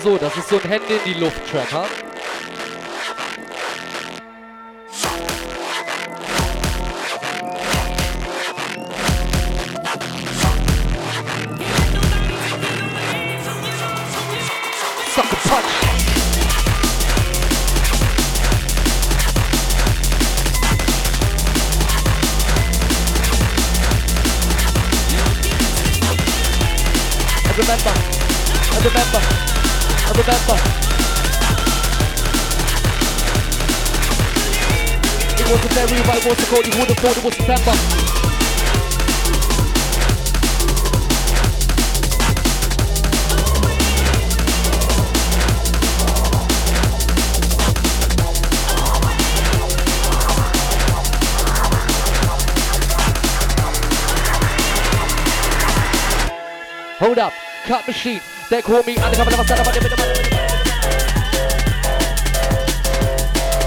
So, das ist so ein Hände in die Luft-Track, ha? Was what's it called? You would have thought it was September. Hold up, cut machine. They call me undercover never stand up.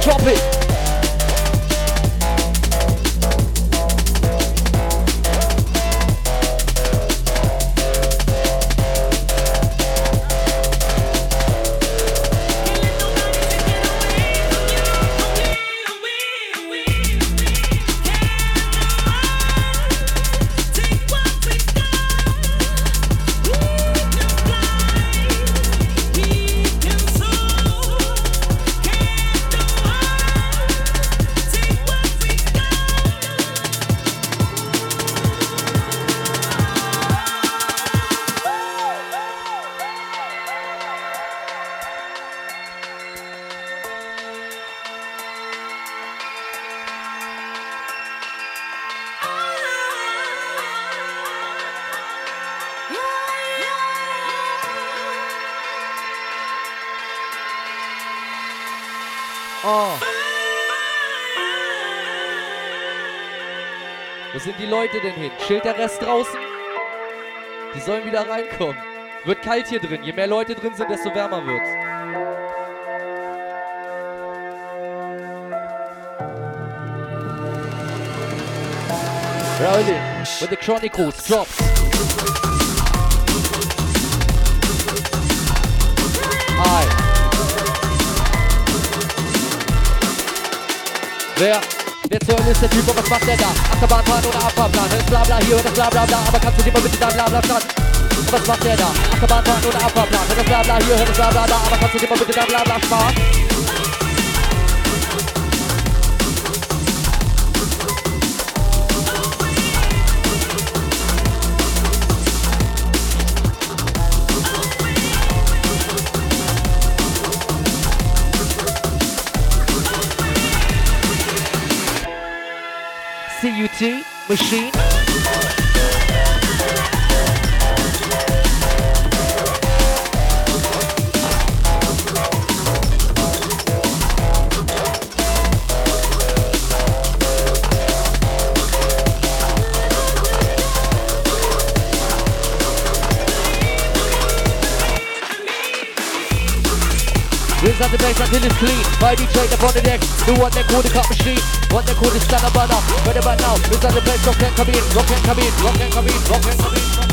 Drop it. Leute denn hin? Chillt der Rest draußen? Die sollen wieder reinkommen. Wird kalt hier drin. Je mehr Leute drin sind, desto wärmer wird's. Rolling with the Chronicles drops. Hi. Wer? Zur Hölle ist der Typ was macht der da? Achterbahnplan oder Abfahrplan? Das Blabla hier und das Blabla da, aber kannst du dir mal bitte dein Blabla stand? Was macht der da? Achterbahnplan oder Abfahrplan? Das Blabla hier und das Blabla da, aber kannst du dir mal bitte dein Blabla sparen? Machine. Brings out the bass until it's clean. My DJ up on the deck. Do what they call the cut machine. What they call the stand up banner. Right about now. Brings out the bass. Rock can come in. Rock can come in. Rock can come in. Rock can come in.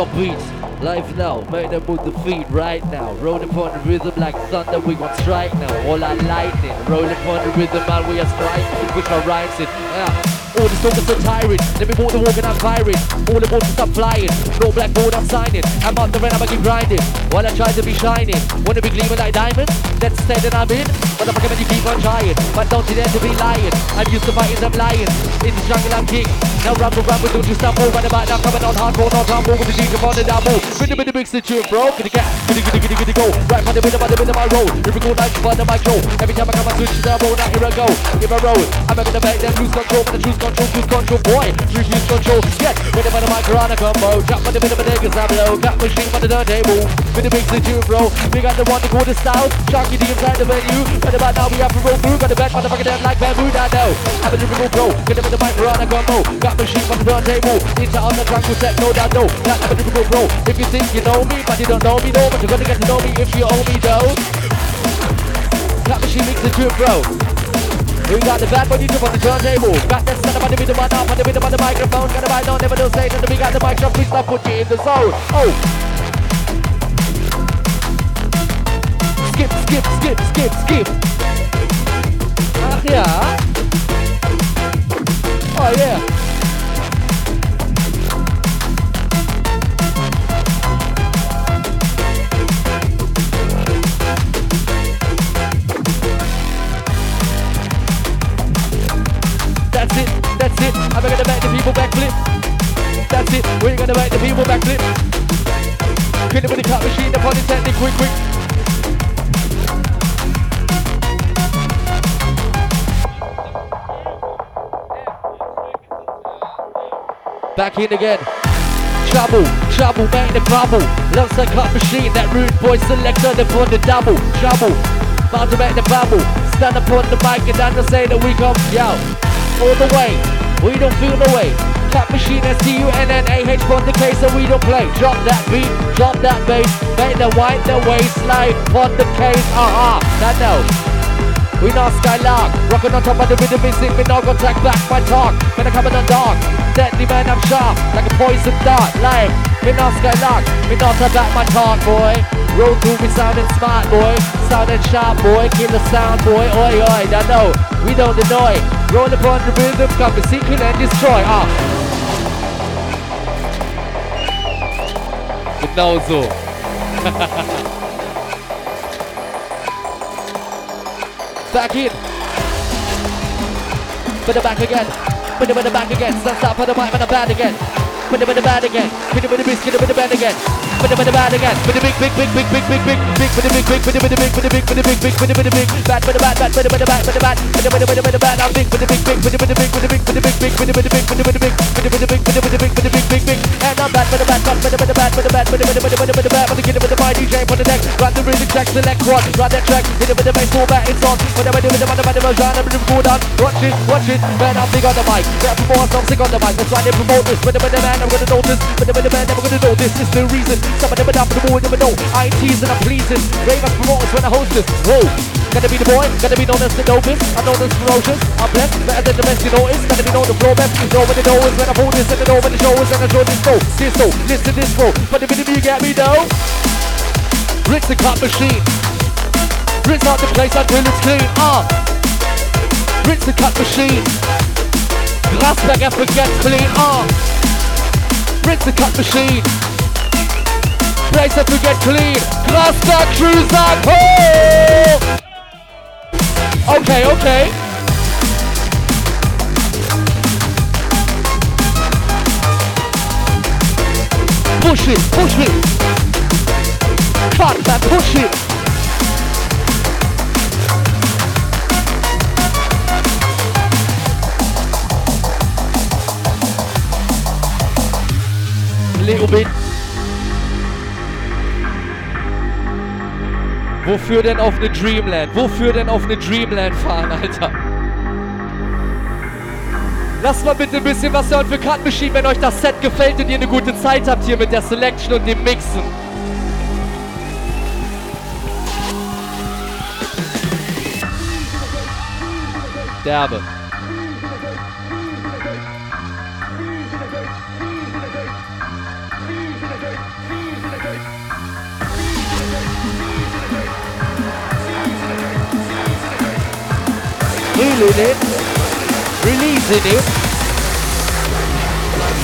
Drop beats, live now, make them move the feet right now. Rolling upon the rhythm like thunder, we gon' strike now. All our lightning, rolling upon the rhythm and we are striking, which are rhymes it. Yeah. All the songs are so tiring, let me walk the walk and I'm firing. All the boats stop flying, no blackboard I'm signing. I'm out there and I'm gonna keep grinding, while I try to be shining. Wanna be gleaming like diamonds? That's the state that I'm in. Motherfucker, man, you keep on trying, but don't you dare to be lying. I'm used to fighting them lions, in the jungle I'm king. Now rumble, rumble, don't you stumble, right about now coming on hardcore, not rumble with the DJ on the double. With the with the big situation, bro. Giddy cat, giddy giddy giddy giddy go. Right by the rhythm, by the rhythm I roll. Here we go like by the mic show. Every time I come I switch to the roll, now here I go. Here I roll. I'm having to make them lose control, but the truth control, cruise control, boy. Refuse control, yes. With a bit of my Corona combo. Drop with a bit of a niggas below. Got machine on the turntable. With the big situation, bro. We got the one to call the style. Sharky D inside the venue. Right about now we have to roll through. Got the best motherfucker dead like bamboo, I know. I'm a different bro. Get a bit of my Corona combo. Got machine on the turntable. Into on the trunk with set, no doubt, no. Got I'm a different bro. If you think you know me, but you don't know me, no. But you're gonna get to know me if you owe me, though. Got machine mix the tune, bro. We got the bad boy YouTube on the turntable. Got that son of a the one up on the rhythm on the microphone. Got a mic, no, never do say nothing. We got the mic drop, we stop, put you in the zone. Oh. Skip, skip, skip, skip, skip. Ach ja. Oh yeah. That's it, that's it. I'm gonna make the people backflip. That's it, we're gonna make the people backflip. Hit it with the cut machine, the intended, quick, quick. Back in again. Trouble, trouble, make the bubble. Loves the cut machine, that rude boy selector, they put the double. Trouble, about to make the bubble. Stand up on the mic and then say that we come, yo, all the way. We don't feel the way. Cut machine, S-T-U-N-N-A-H, on the case, so we don't play. Drop that beat, drop that bass, make the white the waistline, on the case, uh-uh, that no. We not Skylark, rocking on top of the rhythm, we sing, we not gonna track back my talk. I come in the dark, deadly man, I'm sharp, like a poison dart, like, we not Skylark, we not back my talk, boy. Roll through, we sounding smart, boy. Sounding sharp, boy. Kill the sound, boy. Oi, oi, I know. We don't annoy. Roll upon the rhythm, come to seek and destroy. Ah. Genau *laughs* so. back in. Put it back again. Put it in the back again. Stand stop, put the mic, put the band again. Put it in the band again. Put it in the biscuit, put the band again. In the band again. Put the big, big, big, big, big, big, big, big, put the big, big, put the big, put the big, put the big, big, put the big, big, bad, put the bad, bad, put the bad, bad, put the bad, put the bad, put the bad, bad, I'm big, put the big, big, put the big, put the big, put the big, big, put the big, big, put the big, big, put the big, big, put the big, big, put the big, big, big, and I'm bad, put the bad, bad, put the bad, bad, put the bad, put the bad, put the bad, put the bad, put the kid with the my DJ the deck, the rhythm track, select one, run that track, hit it with the bass, full back, it's on, what am I doing, what am I doing, genre, rhythm, cool down, watch it, watch it, man, I'm big on the mic, rap before I'm sick on the mic, that's why they promote this, but the man, I'm gonna notice, but the man, never gonna know this. Is the some of them are up the board, never know, I ain't teasing, I'm pleasing, ravers promoters when I host this, whoa, Gotta be the boy, gotta be known as the dopest. I know this ferocious, I'm blessed, better than the rest you notice. Gotta be known the floor best, you know what the know is when I hold this and the know when the show is and I show this flow. This so, listen this flow, but the minute you get me though. Rinse the cut machine. Rinse out the place until it's clean. Ah. Rinse the cut machine. Grasberg ever gets clean. Ah. Rinse the cut machine. Place up to get clean. Grasberg cruise up. Oh! Okay, okay. Push it, push it. Cut that, push it. Little bit. Wofür denn auf eine Dreamland? Wofür denn auf eine Dreamland fahren, Alter? Lasst mal bitte ein bisschen was hören für Cut Machine, wenn euch das Set gefällt und ihr eine gute Zeit habt hier mit der Selection und dem Mixen. Derbe. Reeling it, releasing it.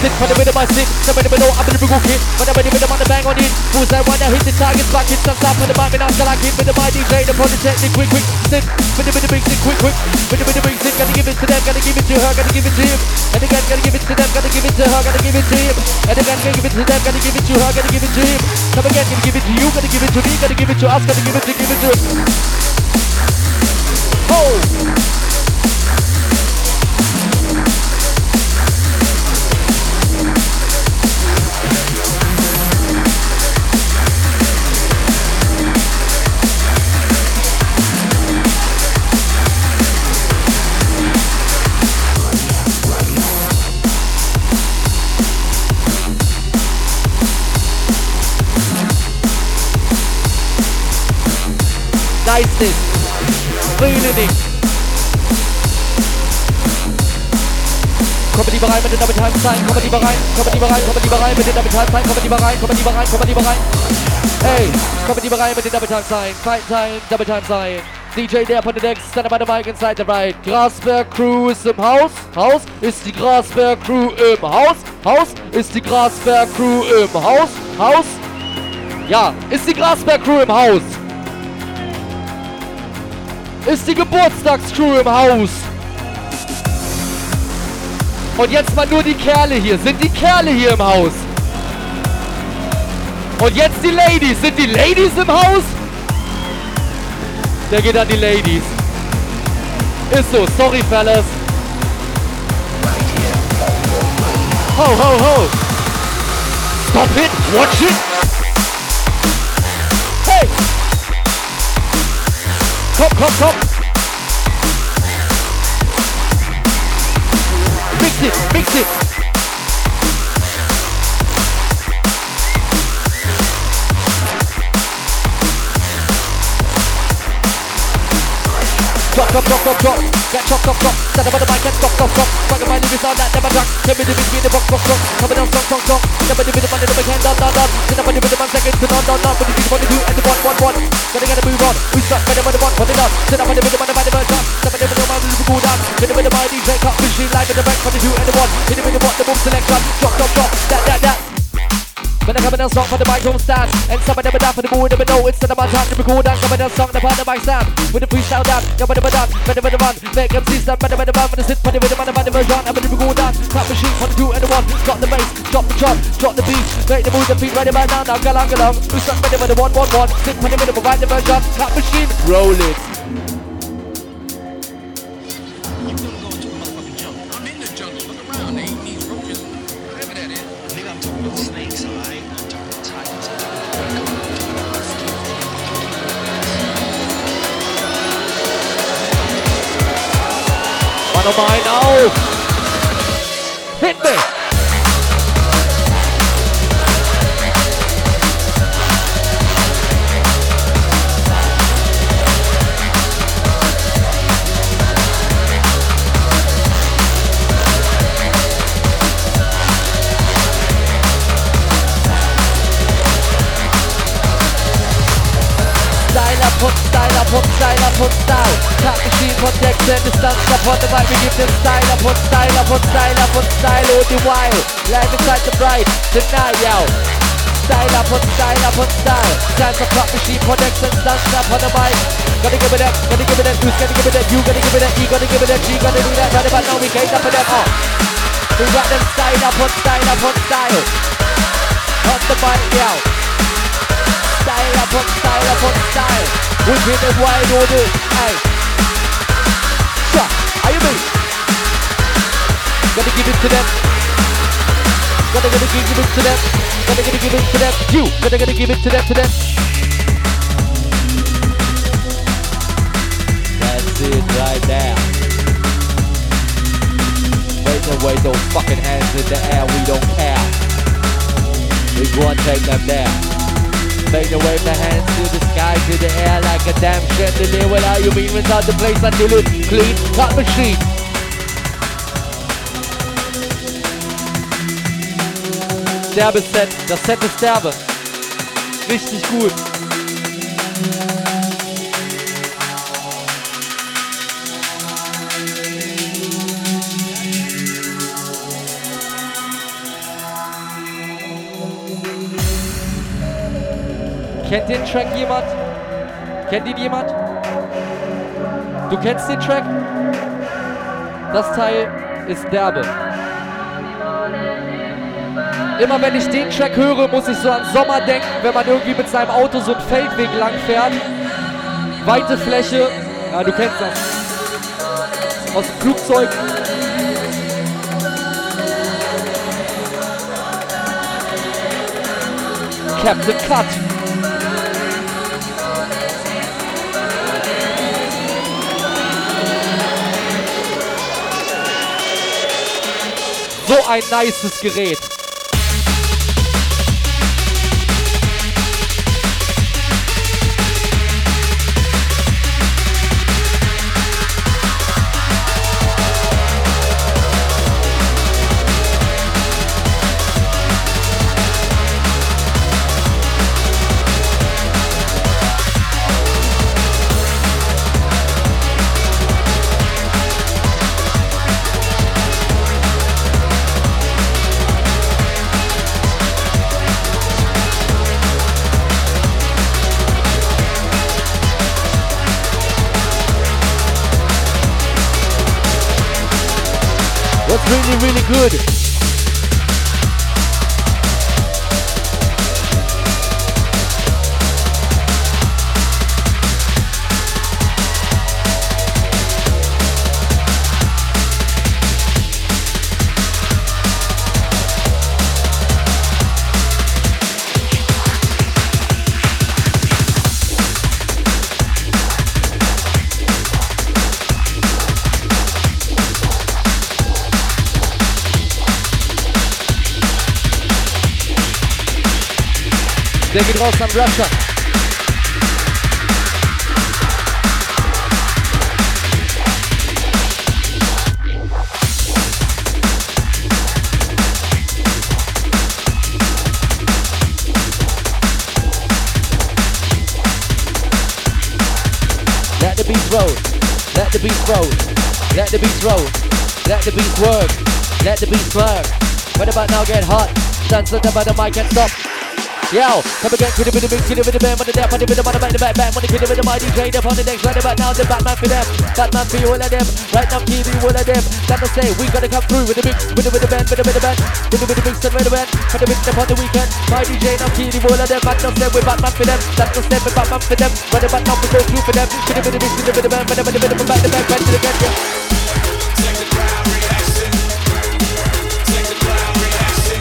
Sit for the rhythm, I sit. Somebody below, I'm in the Google kit. But I'm the rhythm on the bang on it. Who's that that hit the target? Back it, stand up for the mic, and I'm like it. With the mic DJ, the product technique, quick, quick. Sit, with the, the big sit, quick, quick. With the, the big sit, gotta give it to them, gotta give it to her, gotta give it to him. And again, gotta give it to them, gotta give it to her, gotta give it to him. And again, gotta give it to them, gotta give it to her, gotta give it to him. Come again, gotta give it to you, gotta give it to me, gotta give it to us, gotta give it to, give it to. Oh! Fühle nicht. Kommen lieber rein den damit halben Zeilen, kommen lieber rein, kommen lieber rein, kommen lieber rein mit den damit halben Zeilen, kommen lieber rein, kommen lieber rein, kommen lieber rein. Hey, kommen lieber rein mit den Double Time Zeilen, Fight Zeilen, Double Time Zeilen. DJ der von den Decks, stand by the mic inside the right. Grasberg Crew ist im Haus, Haus ist die Grasberg Crew im Haus, Haus ist die Grasberg Crew im Haus, Haus. Ja, ist die Grasberg Crew im Haus. Ist die Geburtstagscrew im Haus. Und jetzt mal nur die Kerle hier. Sind die Kerle hier im Haus? Und jetzt die Ladies. Sind die Ladies im Haus? Der geht an die Ladies. Ist so. Sorry, fellas. Ho, ho, ho. Stop it. Watch it. Hey. Komm, komm, komm. Mix it, it. Drop, drop, drop, drop, drop. Get chop, chop, chop. Stand up on the mic and stop, stop, stop. Fucking my lyrics on that, never drunk. Tell me the beat, the box, box, box. Coming down, strong, strong, strong. Never the rhythm, never can, done, done, done. Sit up on the rhythm, one second, to none, done, done. But the beat, one, the two, and the one, one, one. Gotta get a move on. We start, better, better, one, put it on. Sit up on the rhythm, and the better, better, Step on the rhythm, and the cool down. Hit it with the my DJ, cut machine, live in the back, for the two, and the one. Hit it with the one, the boom selection. Drop, drop, drop. That, that, that. When come in a for the mic home stand And some of them are down for the mood, never know it's not about time to be cool down Come in a song, the part of my stand. With the freestyle down, yeah, better, better, better, better, run. Make MC stand, better, better, run the sit, for the rhythm, and the better version I'm gonna cool down, clap machine, the two and one. Drop the bass, drop the drum, drop the beat. Make the move, the beat, right about now, now, galang, galang We start, better, better, one, one, one. Sit, the rhythm, provide the version. Clap machine, roll it Auf Hit me machine von Jackson Distanz davon dabei Wir geben den Style up und Style up und up die Wild Live inside the bright Tonight, yo Style up und Style up und Style Time for cut machine von Jackson Distanz davon dabei Gotta give it that, gotta give it that Who's gotta give it that, you gotta give it that E gotta give it that, G gotta do that Right about now we can't up for that, oh We got them Style up und Style up Style On the mic, yo style upon style upon style. We've been a wide order. Hey. Sure. Are you me? Gotta give it to them. Gotta gotta give it to them. Gotta gotta give it to them. You gotta gotta give it to them to them. That's it right there. Wait wait those fucking hands in the air, we don't care. We go and take them there. Make the wave the hands to the sky, to the air like a damn chandelier. What are you mean without the place until it's clean? Cut machine. Sterbeset, das Set ist Sterbe. Richtig gut. Kennt den Track jemand? Kennt ihn jemand? Du kennst den Track? Das Teil ist derbe. Immer wenn ich den Track höre, muss ich so an Sommer denken, wenn man irgendwie mit seinem Auto so einen Feldweg lang fährt. Weite Fläche. Ja, du kennst das. Aus dem Flugzeug. Captain Cut. So ein nices Gerät. Der geht raus an Russia. Let the beats roll. Let the beats roll. Let the beats roll. Let the beats work. Let the beats work. What about now get hot? Dance by the mic and stop. Yo, come again, kid with the mix, kid with the band, on the death, on the bit of the back, the back, back, on the kid with the mighty train, up on the next, right about now, the Batman for them, Batman for you, all of them, right now, TV, all of them, time to say, we gotta come through with the mix, with the, with the band, with the, with the band, with the, with the mix, and with the band, for the mix, upon the weekend, mighty DJ, now TV, all of them, Batman say, we Batman for them, time to say, we Batman for them, right about now, we go through for them, with the, with the mix, with the, with the band, with the, with the, with the back, the back, back to the back, yeah.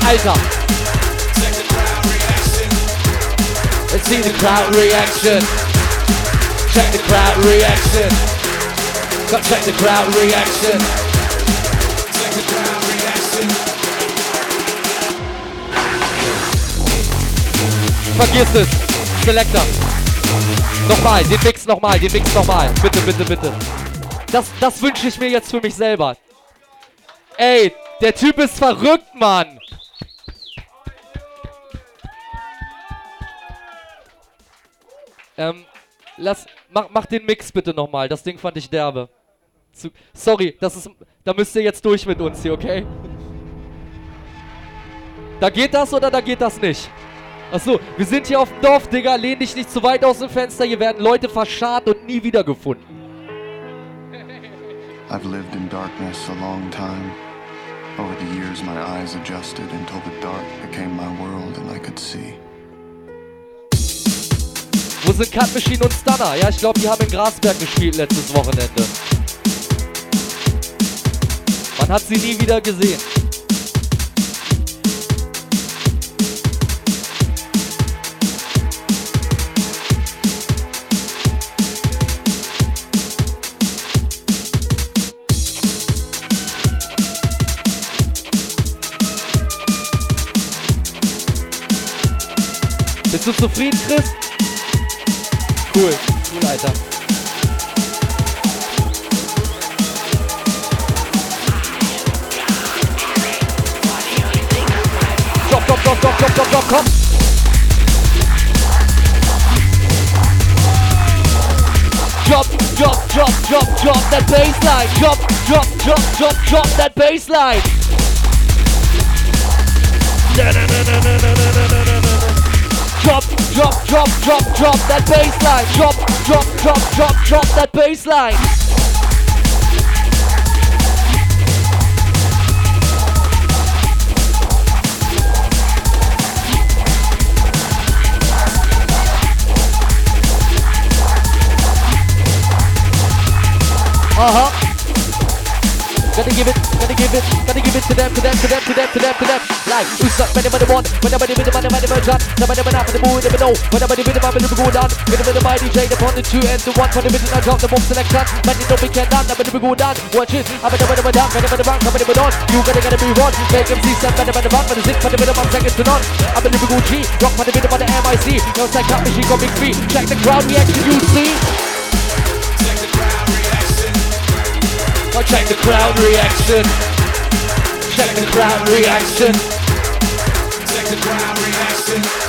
Alter. See the crowd reaction. Check the crowd reaction. Got check the crowd reaction. Check the crowd reaction. Vergiss es. Selector. Nochmal, den Mix nochmal, den Mix nochmal. Bitte, bitte, bitte. Das, das wünsche ich mir jetzt für mich selber. Ey, der Typ ist verrückt, Mann. Ähm, lass, mach, mach den Mix bitte nochmal. Das Ding fand ich derbe. Zu, sorry, das ist, da müsst ihr jetzt durch mit uns hier, okay? Da geht das oder da geht das nicht? Achso, wir sind hier auf dem Dorf, Digga. Lehn dich nicht zu weit aus dem Fenster. Hier werden Leute verscharrt und nie wiedergefunden. I've lived in darkness a long time. Over the years, my eyes adjusted until the dark became my world and I could see. Wo sind Cut Machine und Stunner? Ja, ich glaube, die haben in Grasberg gespielt letztes Wochenende. Man hat sie nie wieder gesehen. Bist du zufrieden, Chris? Cool, cool, Alter. Drop, drop, drop, drop, komm! Drop, drop, drop, drop, drop that bassline. Drop, drop, drop, drop, drop that bassline. Drop, drop, drop, drop, that bassline. Drop, drop, drop, drop, drop that bassline. Uh huh. Gotta give it, gotta give it, gotta give it to them, to them, to them, to them, to them, to them. Like, who's up, when nobody want, when nobody with the money, money, money, nobody with the mood, never know, when nobody with the money, never go down, with the my DJ, the one, the two, and the one, for the middle, I drop the bomb selection, man, you know we can't down, never go down, watch it, I'm never, never down, never, never down, never, never down, you gotta, gotta be one, make them see some, never, never but the zip, for the middle, I'm seconds to none, I'm never go G, rock the middle, for the MIC, no, it's like, cut machine, got big feet, check the crowd reaction, you see. Oh, check the crowd reaction. Check the crowd reaction. Check the crowd reaction.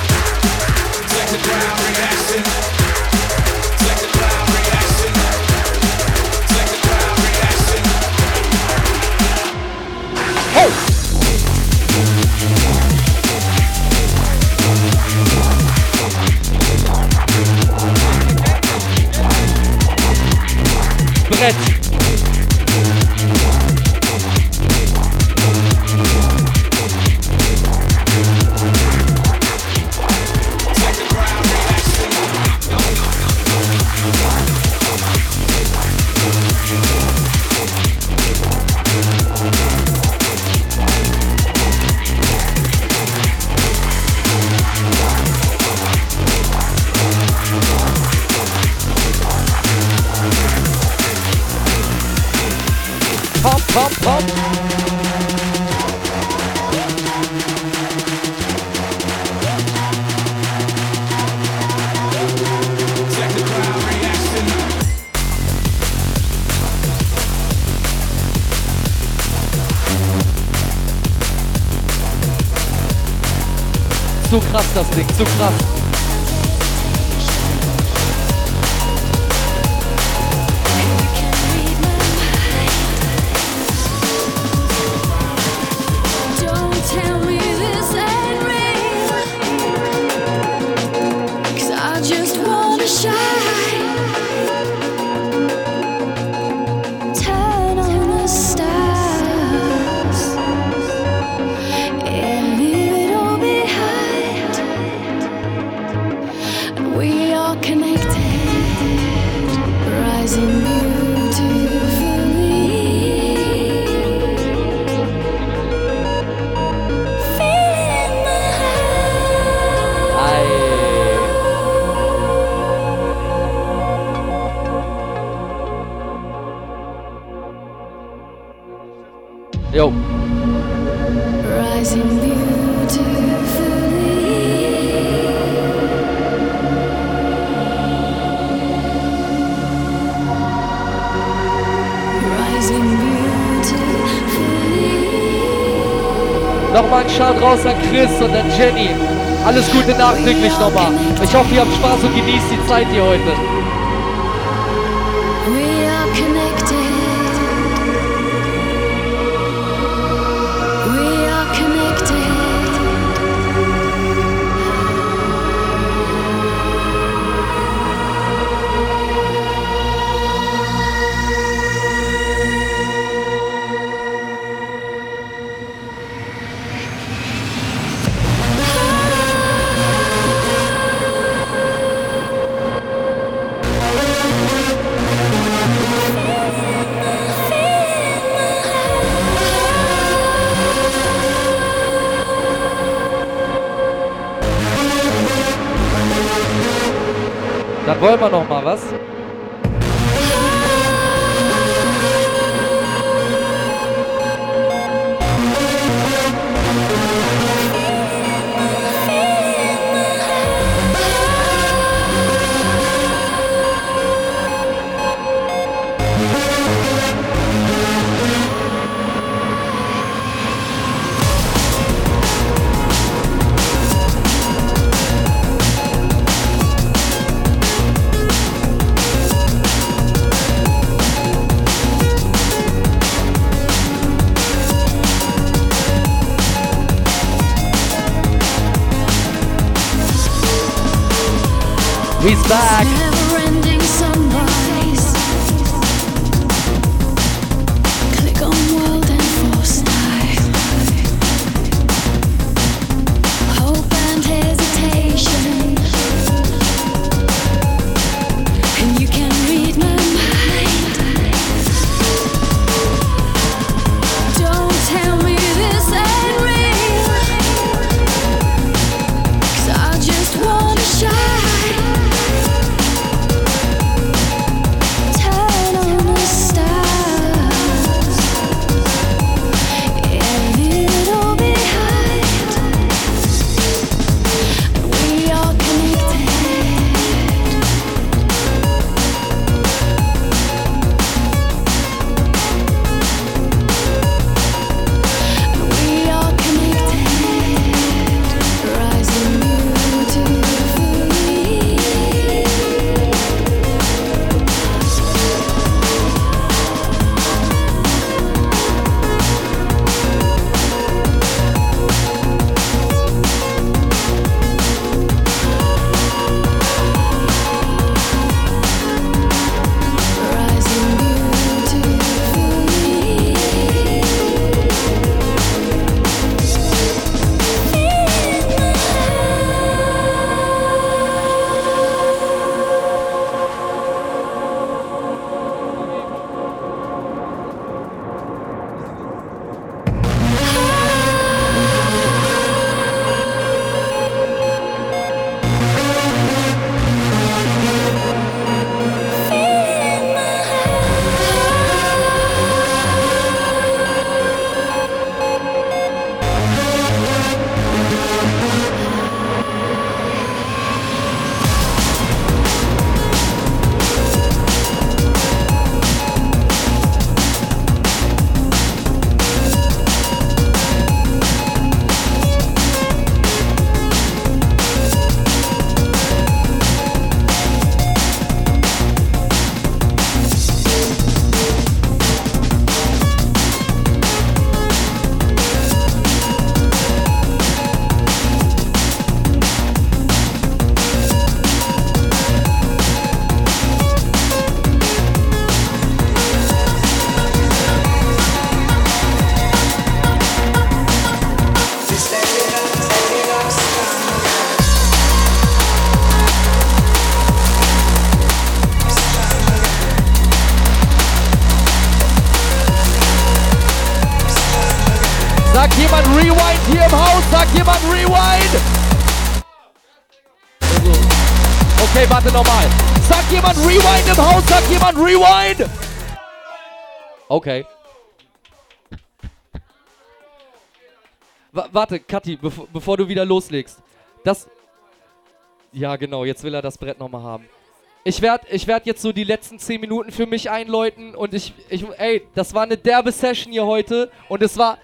raus an Chris und an Jenny. Alles Gute nachträglich nochmal. Ich hoffe, ihr habt Spaß und genießt die Zeit hier heute. Wollen wir nochmal. Jemand Rewind im Haus? Sagt jemand Rewind? Okay. Wa- warte, Kathi, bev bevor du wieder loslegst. Das. Ja, genau, jetzt will er das Brett nochmal haben. Ich werde ich werd jetzt so die letzten 10 Minuten für mich einläuten und ich, ich. Ey, das war eine derbe Session hier heute und es war.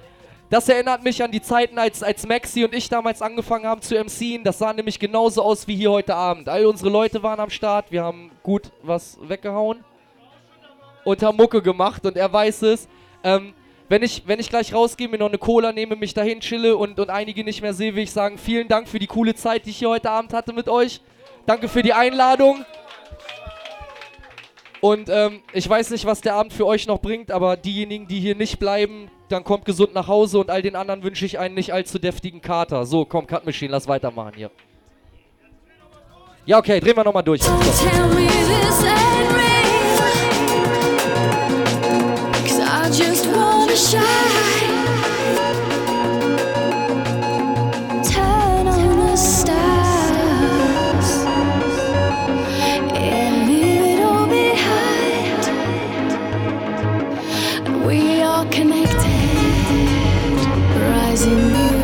Das erinnert mich an die Zeiten, als, als Maxi und ich damals angefangen haben zu MCen. Das sah nämlich genauso aus wie hier heute Abend. All unsere Leute waren am Start, wir haben gut was weggehauen und haben Mucke gemacht und er weiß es. Ähm, wenn ich, wenn ich gleich rausgehe, mir noch eine Cola nehme, mich dahin chille und, und einige nicht mehr sehe, will ich sagen, vielen Dank für die coole Zeit, die ich hier heute Abend hatte mit euch. Danke für die Einladung. Und ähm, ich weiß nicht, was der Abend für euch noch bringt, aber diejenigen, die hier nicht bleiben, dann kommt gesund nach Hause und all den anderen wünsche ich einen nicht allzu deftigen Kater. So, komm, Cut Machine, lass weitermachen hier. Ja, okay, drehen wir nochmal durch. Tell me rising beautifully.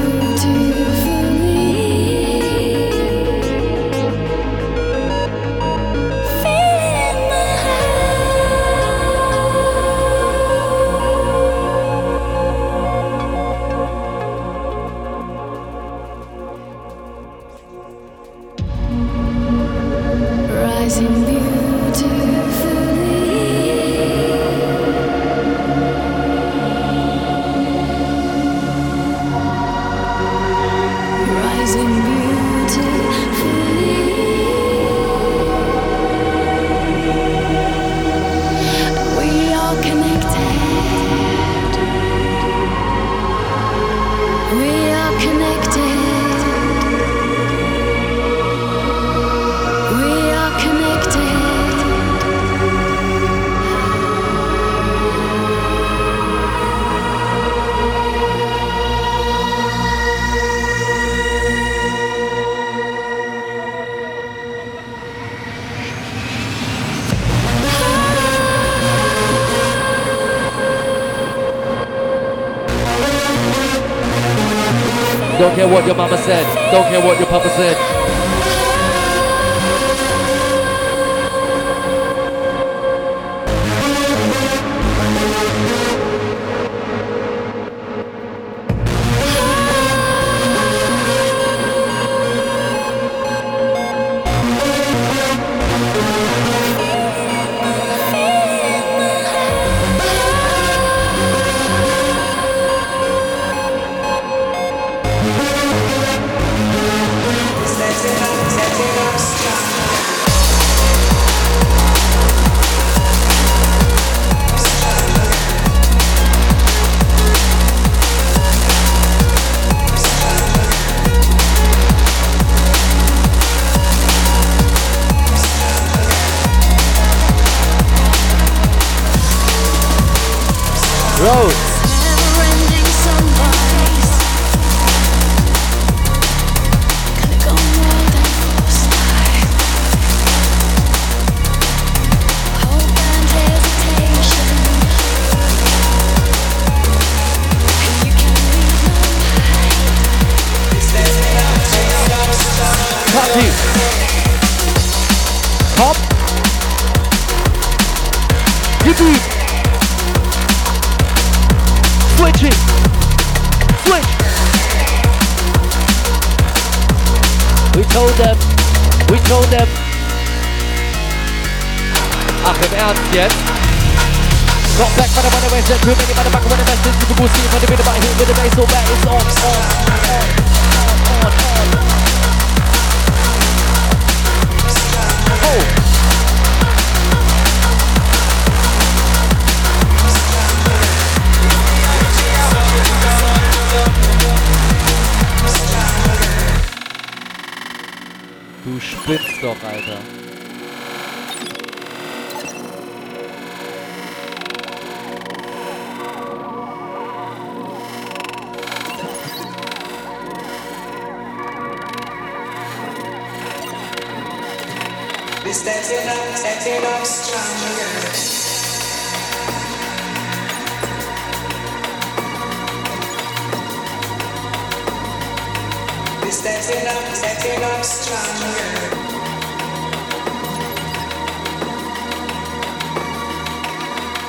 What your mama said. Don't care what your papa said.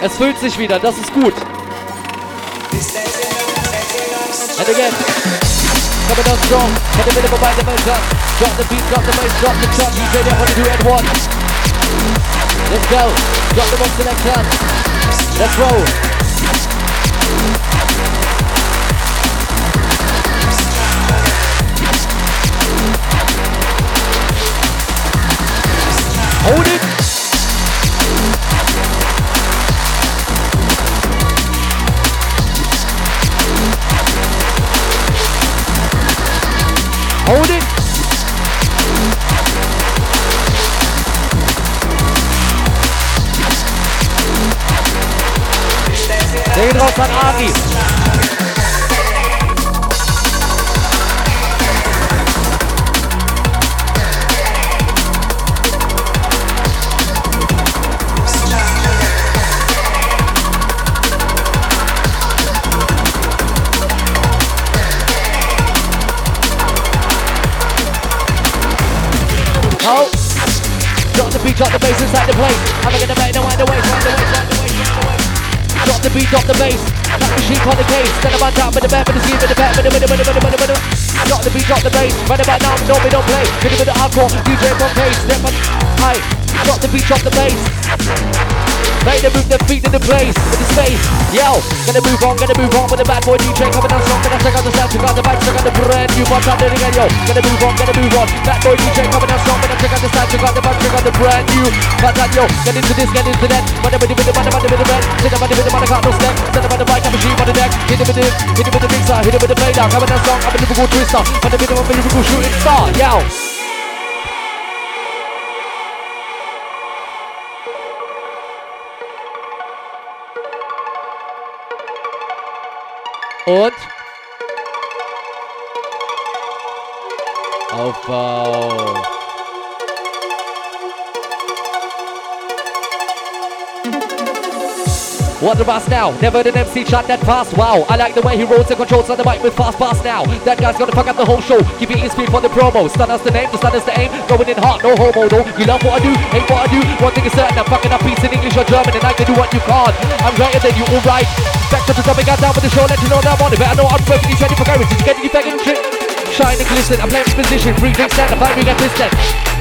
Es fühlt sich wieder, das ist gut. And again. Coming down strong. Hit of a bite the bass. Drop the beat, drop the bass, drop the track. DJ there, wanna do it one. Let's go. Drop the one selection. Let's roll. Hold it. Der geht drop the. Case. Then I'm on top with the scheme, with the bed, with the the Drop the beat, drop the bass. Right about now, no, we don't play. Hit it the hardcore, DJ from case. Step on, high. Drop the beat, drop the bass. Make them move their feet in the place, in the space. Yo, gonna move on, gonna move on with the bad boy DJ coming down strong. Gonna check out the sound, check out the back, check out the brand new one time again. Yo, gonna move on, gonna move on. Bad boy DJ coming down strong. Gonna check out the sound, check out the back, check out the brand new. But that yo, get into this, get into that. Money, money, money, money, money, money, money. Hit the money, with the money, got no step. Send them on the bike, I'm a machine on the deck. Hit it with the, hit it with the mixer, hit it with the play down. Coming down strong, I'm a Liverpool twister. Money, money, money, Liverpool shooting star. Yo. Und Aufbau. What the bass now? Never did MC shot that fast. Wow, I like the way he rolls and controls on the mic with fast bass now. That guy's gonna fuck up the whole show. Give me speed for the promo. Stun us the name, the stun the aim. Going in hot, no homo though. You love what I do, hate what I do. One thing is certain, I'm fucking up peace in English or German, and I can do what you can't. I'm greater than you, alright. Back to the topic, got down with the show, let you know that I'm on it. Better know I'm perfectly ready for courage. Did you get any fucking shit? Shine and glisten, I'm playing position. Free drink stand, I'm we get piston.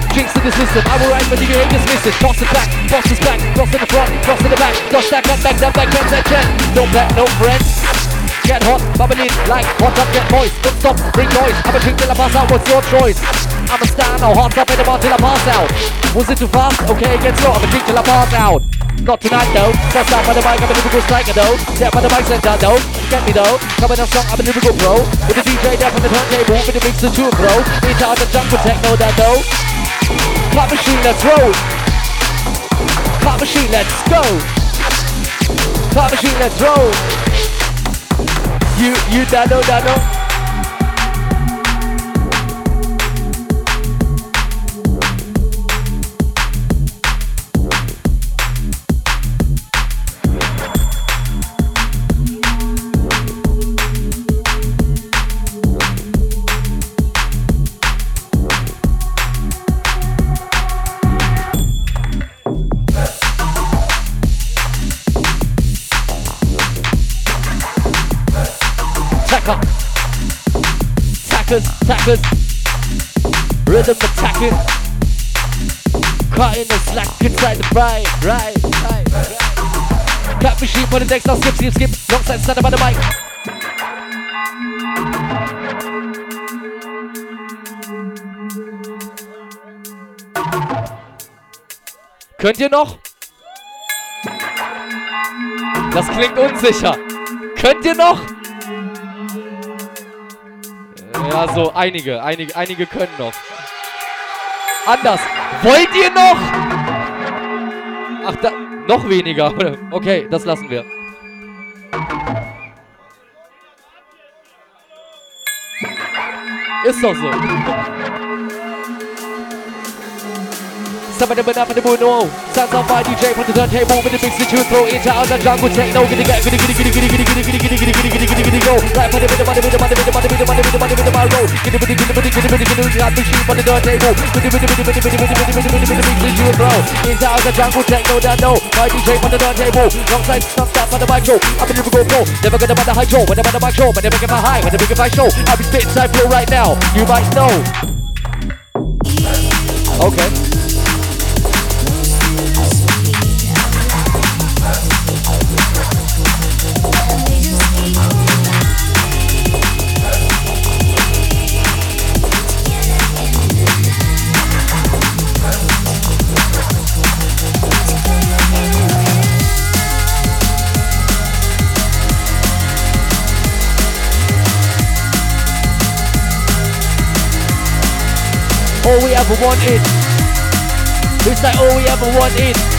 Jinx in the system, I will ride when you ain't dismissive. Toss it back, boss is back, cross in the front, cross in the back, dodge that, cut back, that back, get that jet. Don't bet, no friends. Get hot, bubbling like hot up, get moist. Don't stop, bring noise. I'm a drink till I pass out. What's your choice? I'm a stand, I'll hot up in the bar till I pass out. Was it too fast? Okay, get slow. I'm a drink till I pass out. Not tonight though. First out by the mic, I'm a lyrical striker though. Step by the mic center though. Get me though. Coming up strong, I'm a lyrical pro. With the DJ there from the turntable, with the mix to two bro. In charge of jump with techno that though. Clap machine, let's roll. Clap machine, let's go. Clap machine, let's roll. You, you, Dano, Dano. Tacker. Tackers. Rhythm attacking. Cutting the slack inside the fry. Right, right, right. Clap machine for the next, now skip, skip, skip. Long side, stand by the mic. Könnt ihr noch? Das klingt unsicher. Könnt ihr noch? Ja, so einige, einige, einige können noch. Anders. Wollt ihr noch? Ach, da, noch weniger. Okay, das lassen wir. Ist doch so. Some of them up in the moon, no. Sounds on my DJ from the turntable with the mix that you throw into out the jungle techno. Giddy get giddy giddy giddy giddy giddy giddy giddy giddy giddy giddy giddy giddy go. Like money money money money the money with the money with the money roll. Giddy giddy giddy giddy giddy giddy giddy got the sheep on the turntable. Giddy giddy giddy giddy giddy giddy giddy giddy giddy giddy mix that you throw into out the jungle techno. That no. My DJ from the turntable. Alongside some stuff on the mic show. I'm a lyrical flow. Never gonna mind the high show. When I'm on the mic show. But never get my high. When never get my show. I'll be spitting side flow right now. You might know. Okay. All we ever wanted. It's like all we ever wanted.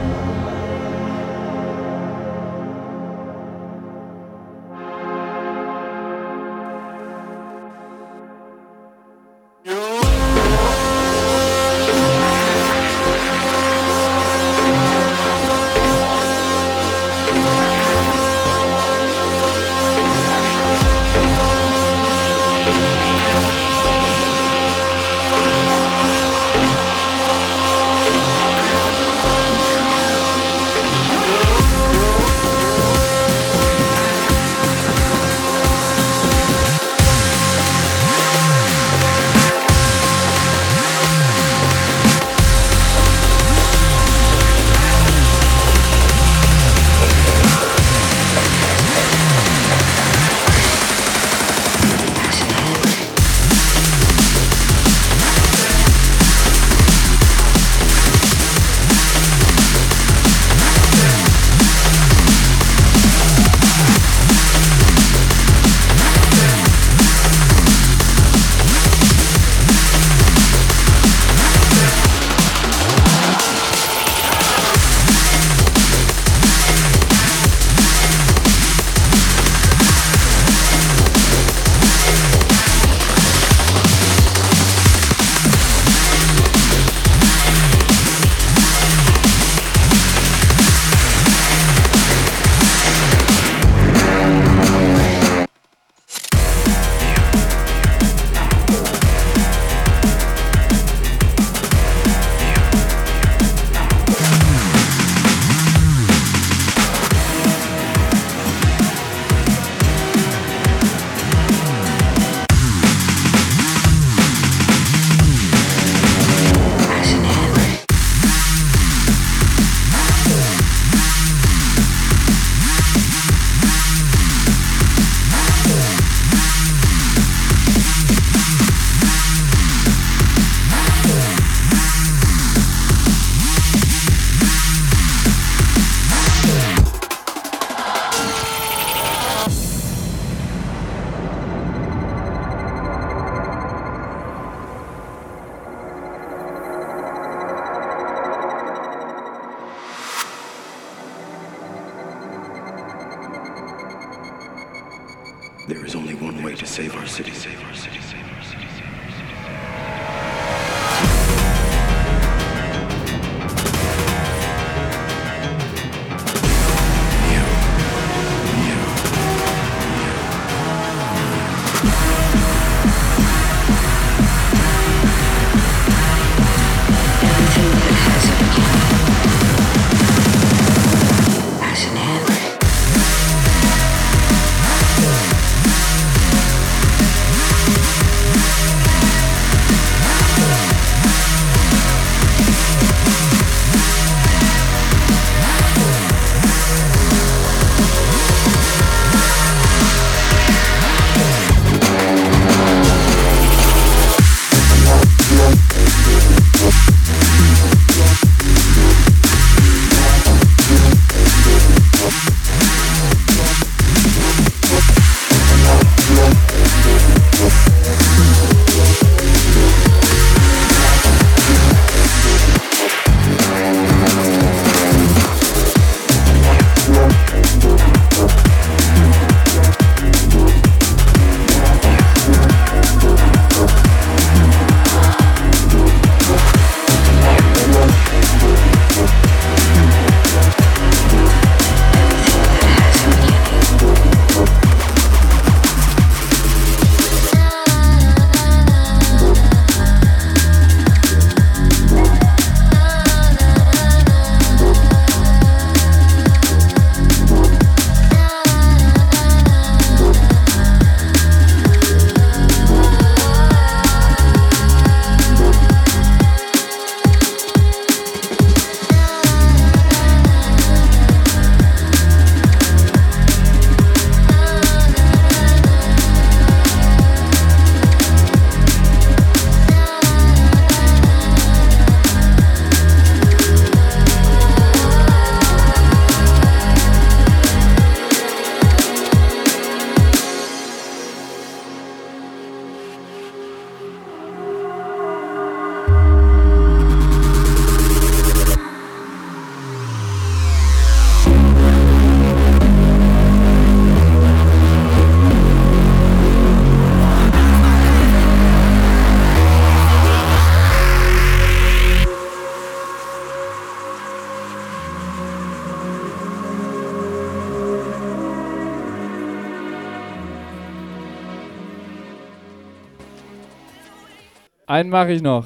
Einen mache ich noch.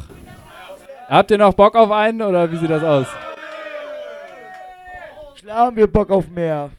Habt ihr noch Bock auf einen oder wie sieht das aus? Klar haben wir Bock auf mehr.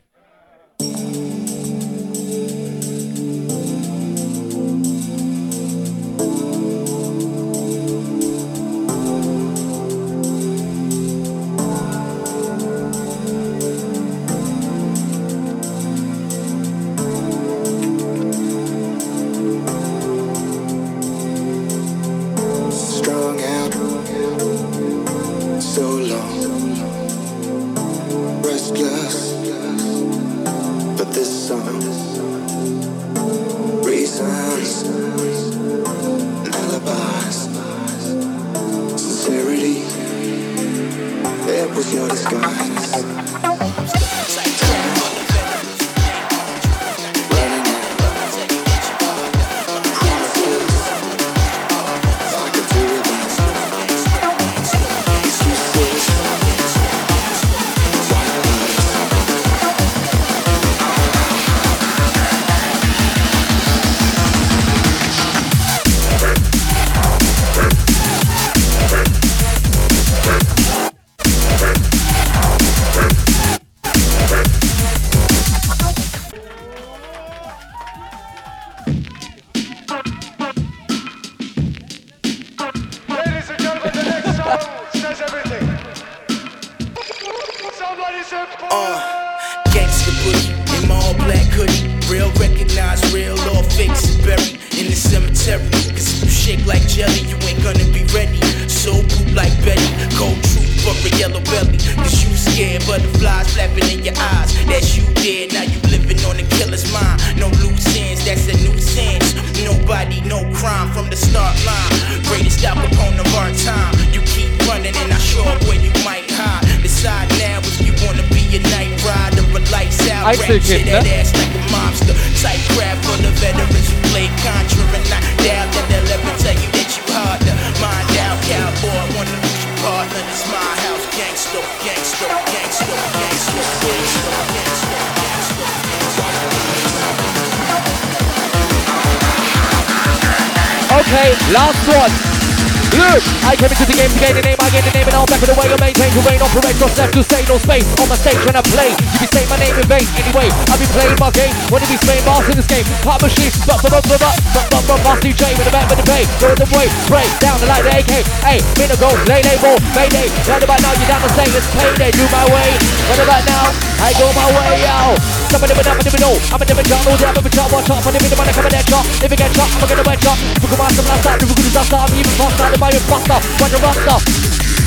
Hey, minute go, lay lay label, mayday, right about now down the same, it's payday, do my way, right about now, I go my way, yo. Somebody but I'm a different know, I'm a different doubt, I'm a job, watch out, I'm a different man, I come in that job, if you get shot, I'm gonna get shot, if you come out some last time, if you could disaster, I'm even faster, I'm a faster, watch a roster,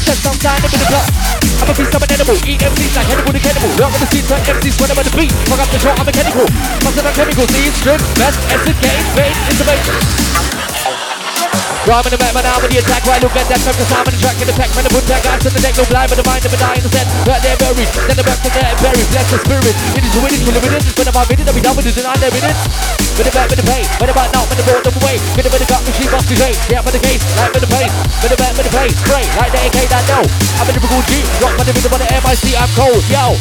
just some time, I'm in the club. I'm a beast, I'm an animal, eat MCs like Hannibal the Cannibal, look at the scene, turn MCs when I'm on the beat, fuck up the show, I'm mechanical, muscle and chemical, see, strip, best, acid, game, pain, intimate. In the back, man, I'm in the attack. Right, look at that. The sound in the track in the pack. Man, I put guys in the deck. No blind, but the mind never die in the set. Right there, buried. Then the back to there, buried. Bless the spirit. It is winning, kill a minute. When I'm out, I'll be done with it, and I'm there with it. With the back, with the pain. When about now, when the road, the way. With the, with the gut, machine, box, the shade. Yeah, with the case. Like with the pain. With the back, with the pain. Spray. Like the AK that know. I'm in the cool G. Rock, my nigga, with the MIC. I'm cold. Yo.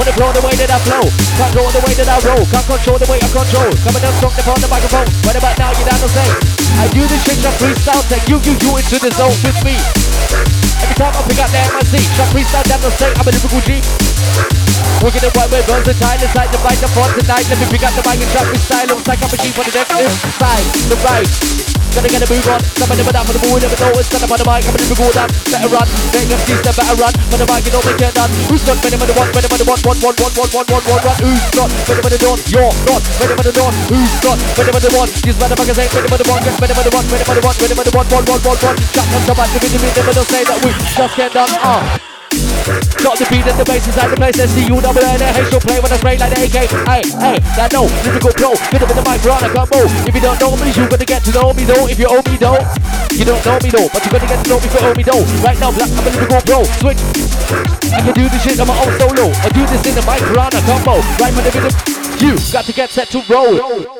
Wanna blow the way that I flow Can't control the way that I roll Can't control the way I control Coming up strong upon the microphone What about now, you down the same I do this shit, I freestyle Take you, you, you into the zone with me. Every time I pick up the MIC Shot freestyle down the same I'm a lyrical G. Working the white way, versatile Inside the right, the front tonight. Let me pick up the mic and trap freestyle Looks like I'm a G for the next side The right Gotta get a move on. Somebody never down for the mood, never know it's up on the mic. I'm gonna go down. Better run. Make MCs that better run. For the mic, you don't make it done. Who's not ready for the one? Ready for the one? One, one, one, one, one, one, one, one. Who's not ready for the dawn? You're not ready for the dawn. Who's not ready for the one? These motherfuckers ain't ready for the one. Get ready for the one. Ready for the one. Ready for the one. One, one, one, one. Shut up, somebody. Beat. Never don't say that we just get done. Ah. Got the beat and the bass inside the place. Let's see you double N H. Don't play when I spray like the AK. Hey, hey, that no lyrical flow. Get up in the mic, run, I can't move. If you don't know me, you're gonna get to know me though. If you owe me though, you don't know me though, but you're gonna get to know me you owe me though. Right now, black, I'm a lyrical pro. Switch. I can do this shit on my own solo. I do this in the mic, run, I can't move. Right from the rhythm, you got to get set to roll.